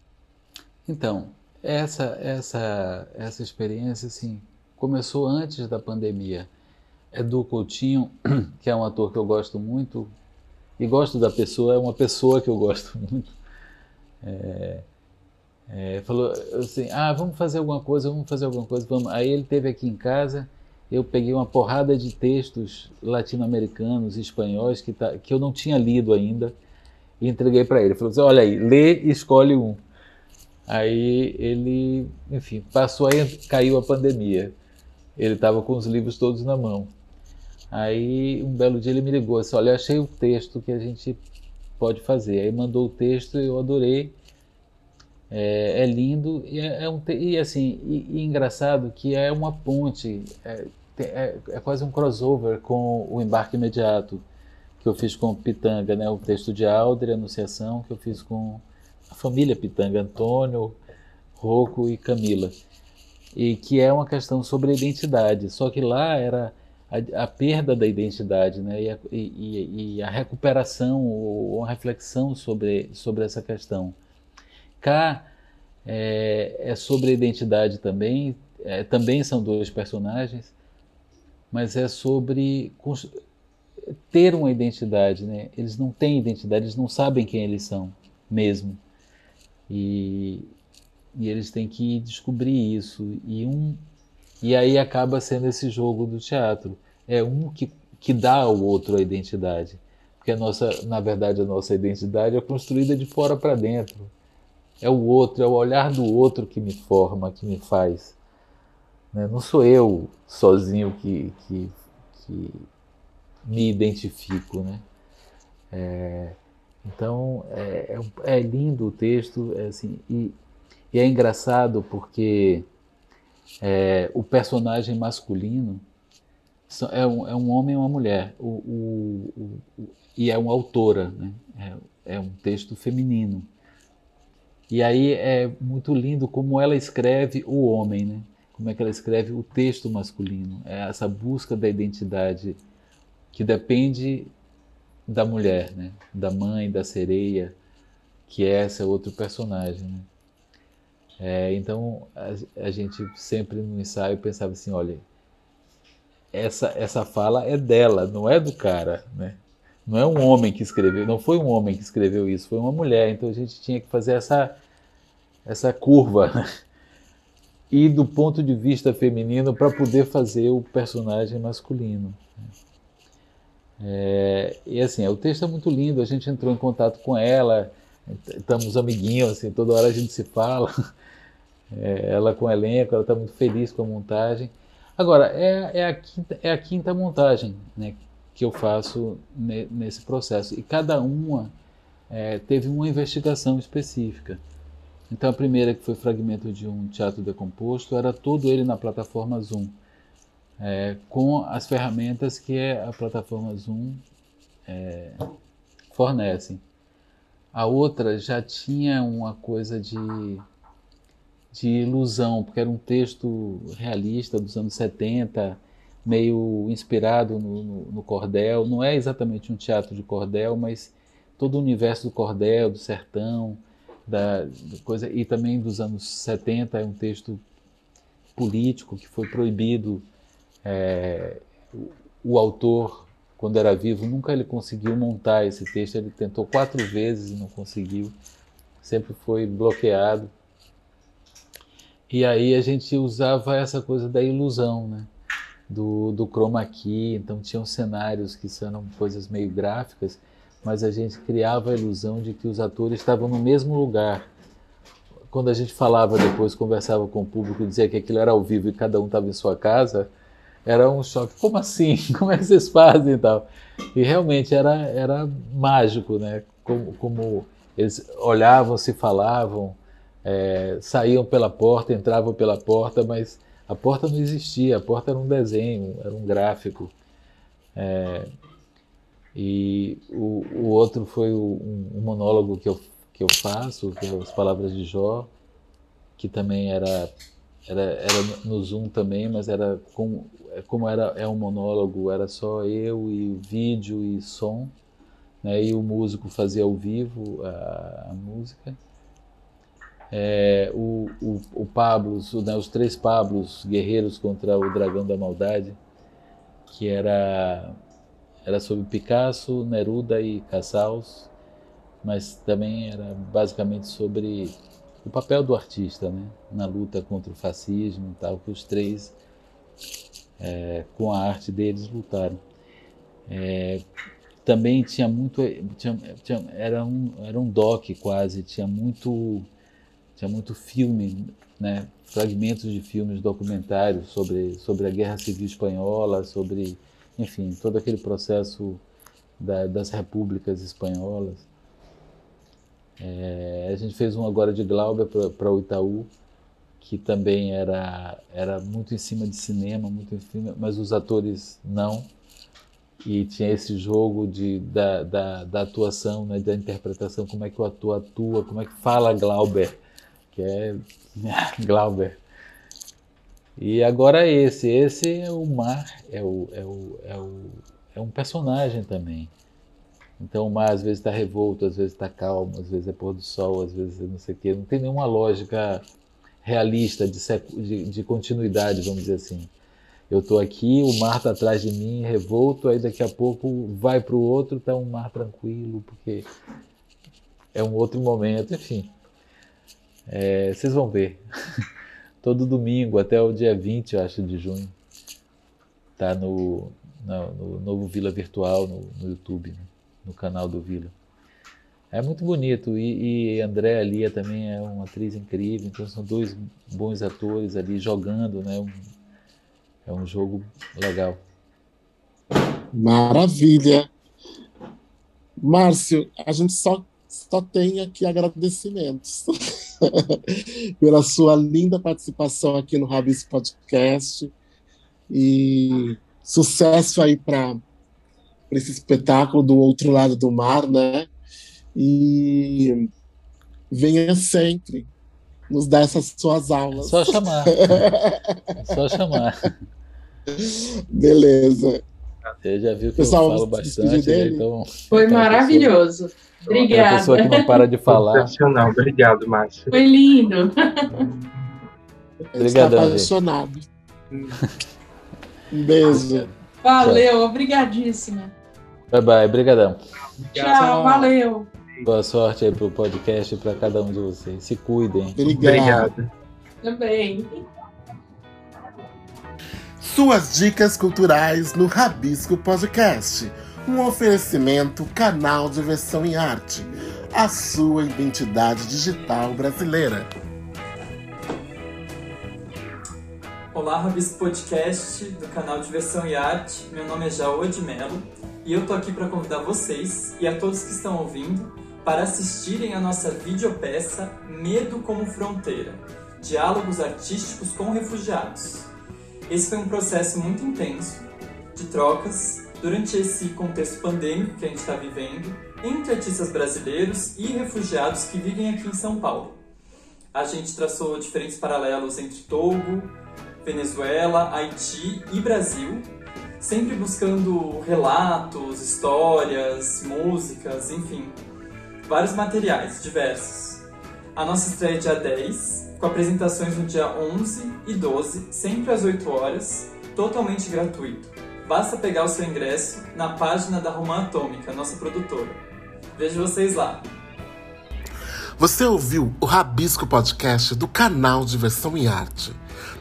Então, essa essa essa experiência assim começou antes da pandemia. Edu Coutinho, que é um ator que eu gosto muito e gosto da pessoa, é uma pessoa que eu gosto muito. É, é, falou assim: ah, vamos fazer alguma coisa, vamos fazer alguma coisa, vamos. Aí ele teve aqui em casa, eu peguei uma porrada de textos latino-americanos, espanhóis que, tá, que eu não tinha lido ainda e entreguei para ele. Falou assim: olha aí, lê e escolhe um. Aí ele, enfim, passou aí, caiu a pandemia. Ele estava com os livros todos na mão. Aí um belo dia ele me ligou assim: olha, achei o texto que a gente pode fazer. Aí mandou o texto, eu adorei. É, é lindo e é, é, um e assim e, e, engraçado que é uma ponte, é, é, é quase um crossover com o embarque imediato que eu fiz com Pitanga, né? O texto de Alder, Anunciação, que eu fiz com a família Pitanga, Antônio, Rocco e Camila. E que é uma questão sobre a identidade. Só que lá era a, a perda da identidade, né? E a, e, e a recuperação ou a reflexão sobre, sobre essa questão. Cá é, é sobre a identidade também, é, também são dois personagens, mas é sobre ter uma identidade, né? Eles não têm identidade, eles não sabem quem eles são mesmo. E, e eles têm que descobrir isso. E um e aí acaba sendo esse jogo do teatro. É um que, que dá ao outro a identidade. Porque a nossa, na verdade, a nossa identidade é construída de fora para dentro. É o outro, é o olhar do outro que me forma, que me faz. Né? Não sou eu sozinho que, que, que me identifico, né? É, então é, é, é, lindo o texto, é assim, e, e, é engraçado porque é, o personagem masculino é um, é um homem e uma mulher, o, o, o, e é uma autora, né? é, é um texto feminino. E aí é muito lindo como ela escreve o homem, né? como é que ela escreve o texto masculino, é essa busca da identidade que depende da mulher, né? da mãe, da sereia, que é esse outro personagem. Né? É, então a, a, gente sempre no ensaio pensava assim, olha, essa, essa fala é dela, não é do cara, né? Não é um homem que escreveu, não foi um homem que escreveu isso, foi uma mulher. Então a gente tinha que fazer essa essa curva. Né? e do ponto de vista feminino para poder fazer o personagem masculino. É, e assim, o texto é muito lindo, a gente entrou em contato com ela, estamos amiguinhos, assim, toda hora a gente se fala. É, ela com o elenco, ela está muito feliz com a montagem. Agora, é, é, a, quinta, é a quinta montagem né, que eu faço ne, nesse processo. E cada uma é, teve uma investigação específica. Então, a primeira, que foi fragmento de um teatro decomposto, era todo ele na plataforma Zoom, é, com as ferramentas que a plataforma Zoom é, fornece. A outra já tinha uma coisa de, de ilusão, porque era um texto realista dos anos 70, meio inspirado no, no, no cordel. Não é exatamente um teatro de cordel, mas todo o universo do cordel, do sertão, da, da coisa e também dos anos 70 é um texto político que foi proibido é, o, autor quando era vivo nunca ele conseguiu montar esse texto. Ele tentou quatro vezes e não conseguiu. Sempre foi bloqueado. E aí a gente usava essa coisa da ilusão né? Do, do chroma key. Então tinham cenários que eram coisas meio gráficas mas a gente criava a ilusão de que os atores estavam no mesmo lugar. Quando a gente falava depois, conversava com o público, dizia que aquilo era ao vivo e cada um estava em sua casa, era um choque. Como assim? Como é que vocês fazem e tal? E realmente era, era mágico, né? Como, como eles olhavam, se falavam, é, saíam pela porta, entravam pela porta, mas a porta não existia, a porta era um desenho, era um gráfico. É, e o, o outro foi o, um, monólogo que eu, que eu faço, que é as Palavras de Jó, que também era, era, era no Zoom também, mas era com, como era, é um monólogo, era só eu e vídeo e som, né, e o músico fazia ao vivo a, a música. É, o, o, o Pablo, né, os três Pablos guerreiros contra o dragão da maldade, que era era sobre Picasso, Neruda e Casals, mas também era basicamente sobre o papel do artista, né, na luta contra o fascismo, tal, que os três, é, com a arte deles, lutaram. É, também tinha muito, tinha, tinha, era um era um doc quase, tinha muito tinha muito filme, né, fragmentos de filmes documentários sobre sobre a Guerra Civil espanhola, sobre enfim, todo aquele processo da, das repúblicas espanholas. É, a gente fez um agora de Glauber para o Itaú, que também era, era muito em cima de cinema, muito em cima, mas os atores não. E tinha esse jogo de, da, da, da atuação, né, da interpretação, como é que o ator atua, como é que fala Glauber, que é Glauber. E agora esse, esse é o mar, é, o, é, o, é, o, é um personagem também. Então o mar às vezes está revolto, às vezes está calmo, às vezes é pôr do sol, às vezes é não sei o quê. Não tem nenhuma lógica realista de, de, de continuidade, vamos dizer assim. Eu estou aqui, o mar está atrás de mim, revolto, aí daqui a pouco vai para o outro, está um mar tranquilo, porque é um outro momento, enfim. É, vocês vão ver. todo domingo até o dia 20, eu acho, de junho. Tá no, no, no novo Vila Virtual no, no YouTube, né? no canal do Vila. É muito bonito. E, e André Lia também é uma atriz incrível. Então são dois bons atores ali jogando, né? Um, é um jogo legal. Maravilha. Márcio, a gente só, só tem aqui agradecimentos. pela sua linda participação aqui no Rabis Podcast. E sucesso aí para esse espetáculo do outro lado do mar, né? E venha sempre nos dar essas suas aulas. É só chamar. é só chamar. Beleza. Você já viu que Pessoal, eu falo bastante, né? então. Foi maravilhoso. Pessoa... Obrigada. A pessoa que não para de falar. Sensacional. Obrigado, Márcio. Foi lindo. Obrigado. apaixonado. Um beijo. Valeu, obrigadíssima. Bye bye, obrigadão. Tchau, valeu. Boa sorte aí pro podcast e para cada um de vocês. Se cuidem. Obrigado. Obrigado. Também. Suas dicas culturais no Rabisco Podcast. Um oferecimento canal de versão em arte. A sua identidade digital brasileira. Olá, Rabisco Podcast do canal Diversão e Arte. Meu nome é Jaô de Mello e eu tô aqui para convidar vocês e a todos que estão ouvindo para assistirem a nossa videopeça Medo como Fronteira Diálogos Artísticos com Refugiados. Esse foi um processo muito intenso de trocas durante esse contexto pandêmico que a gente está vivendo entre artistas brasileiros e refugiados que vivem aqui em São Paulo. A gente traçou diferentes paralelos entre Togo, Venezuela, Haiti e Brasil sempre buscando relatos, histórias, músicas, enfim, vários materiais diversos. A nossa estreia é dia 10, com apresentações no dia 11 e 12, sempre às 8 horas, totalmente gratuito. Basta pegar o seu ingresso na página da Romã Atômica, nossa produtora. Vejo vocês lá. Você ouviu o Rabisco Podcast do canal Diversão e Arte.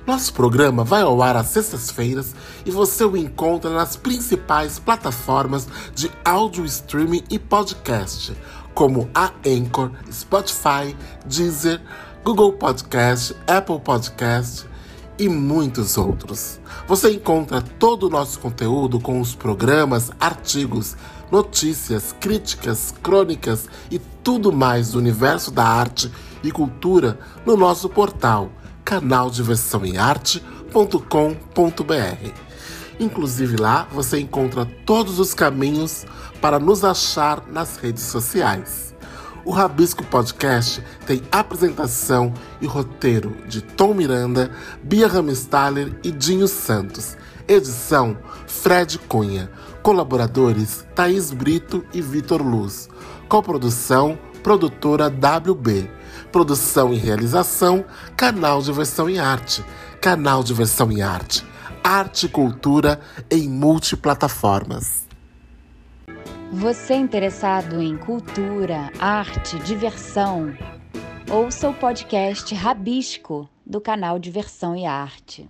Nosso programa vai ao ar às sextas-feiras e você o encontra nas principais plataformas de áudio streaming e podcast, como a Anchor, Spotify, Deezer, Google Podcast, Apple Podcast e muitos outros. Você encontra todo o nosso conteúdo com os programas, artigos, notícias, críticas, crônicas e tudo mais do universo da arte e cultura no nosso portal canaldiversãoemarte.com.br. Inclusive lá você encontra todos os caminhos para nos achar nas redes sociais. O Rabisco Podcast tem apresentação e roteiro de Tom Miranda, Bia Ramestaler e Dinho Santos. Edição Fred Cunha. Colaboradores Thaís Brito e Vitor Luz. Coprodução Produtora WB. Produção e realização, Canal de Versão em Arte. Canal de Versão em Arte. Arte e cultura em multiplataformas. Você é interessado em cultura, arte, diversão? Ouça o podcast Rabisco, do canal Diversão e Arte.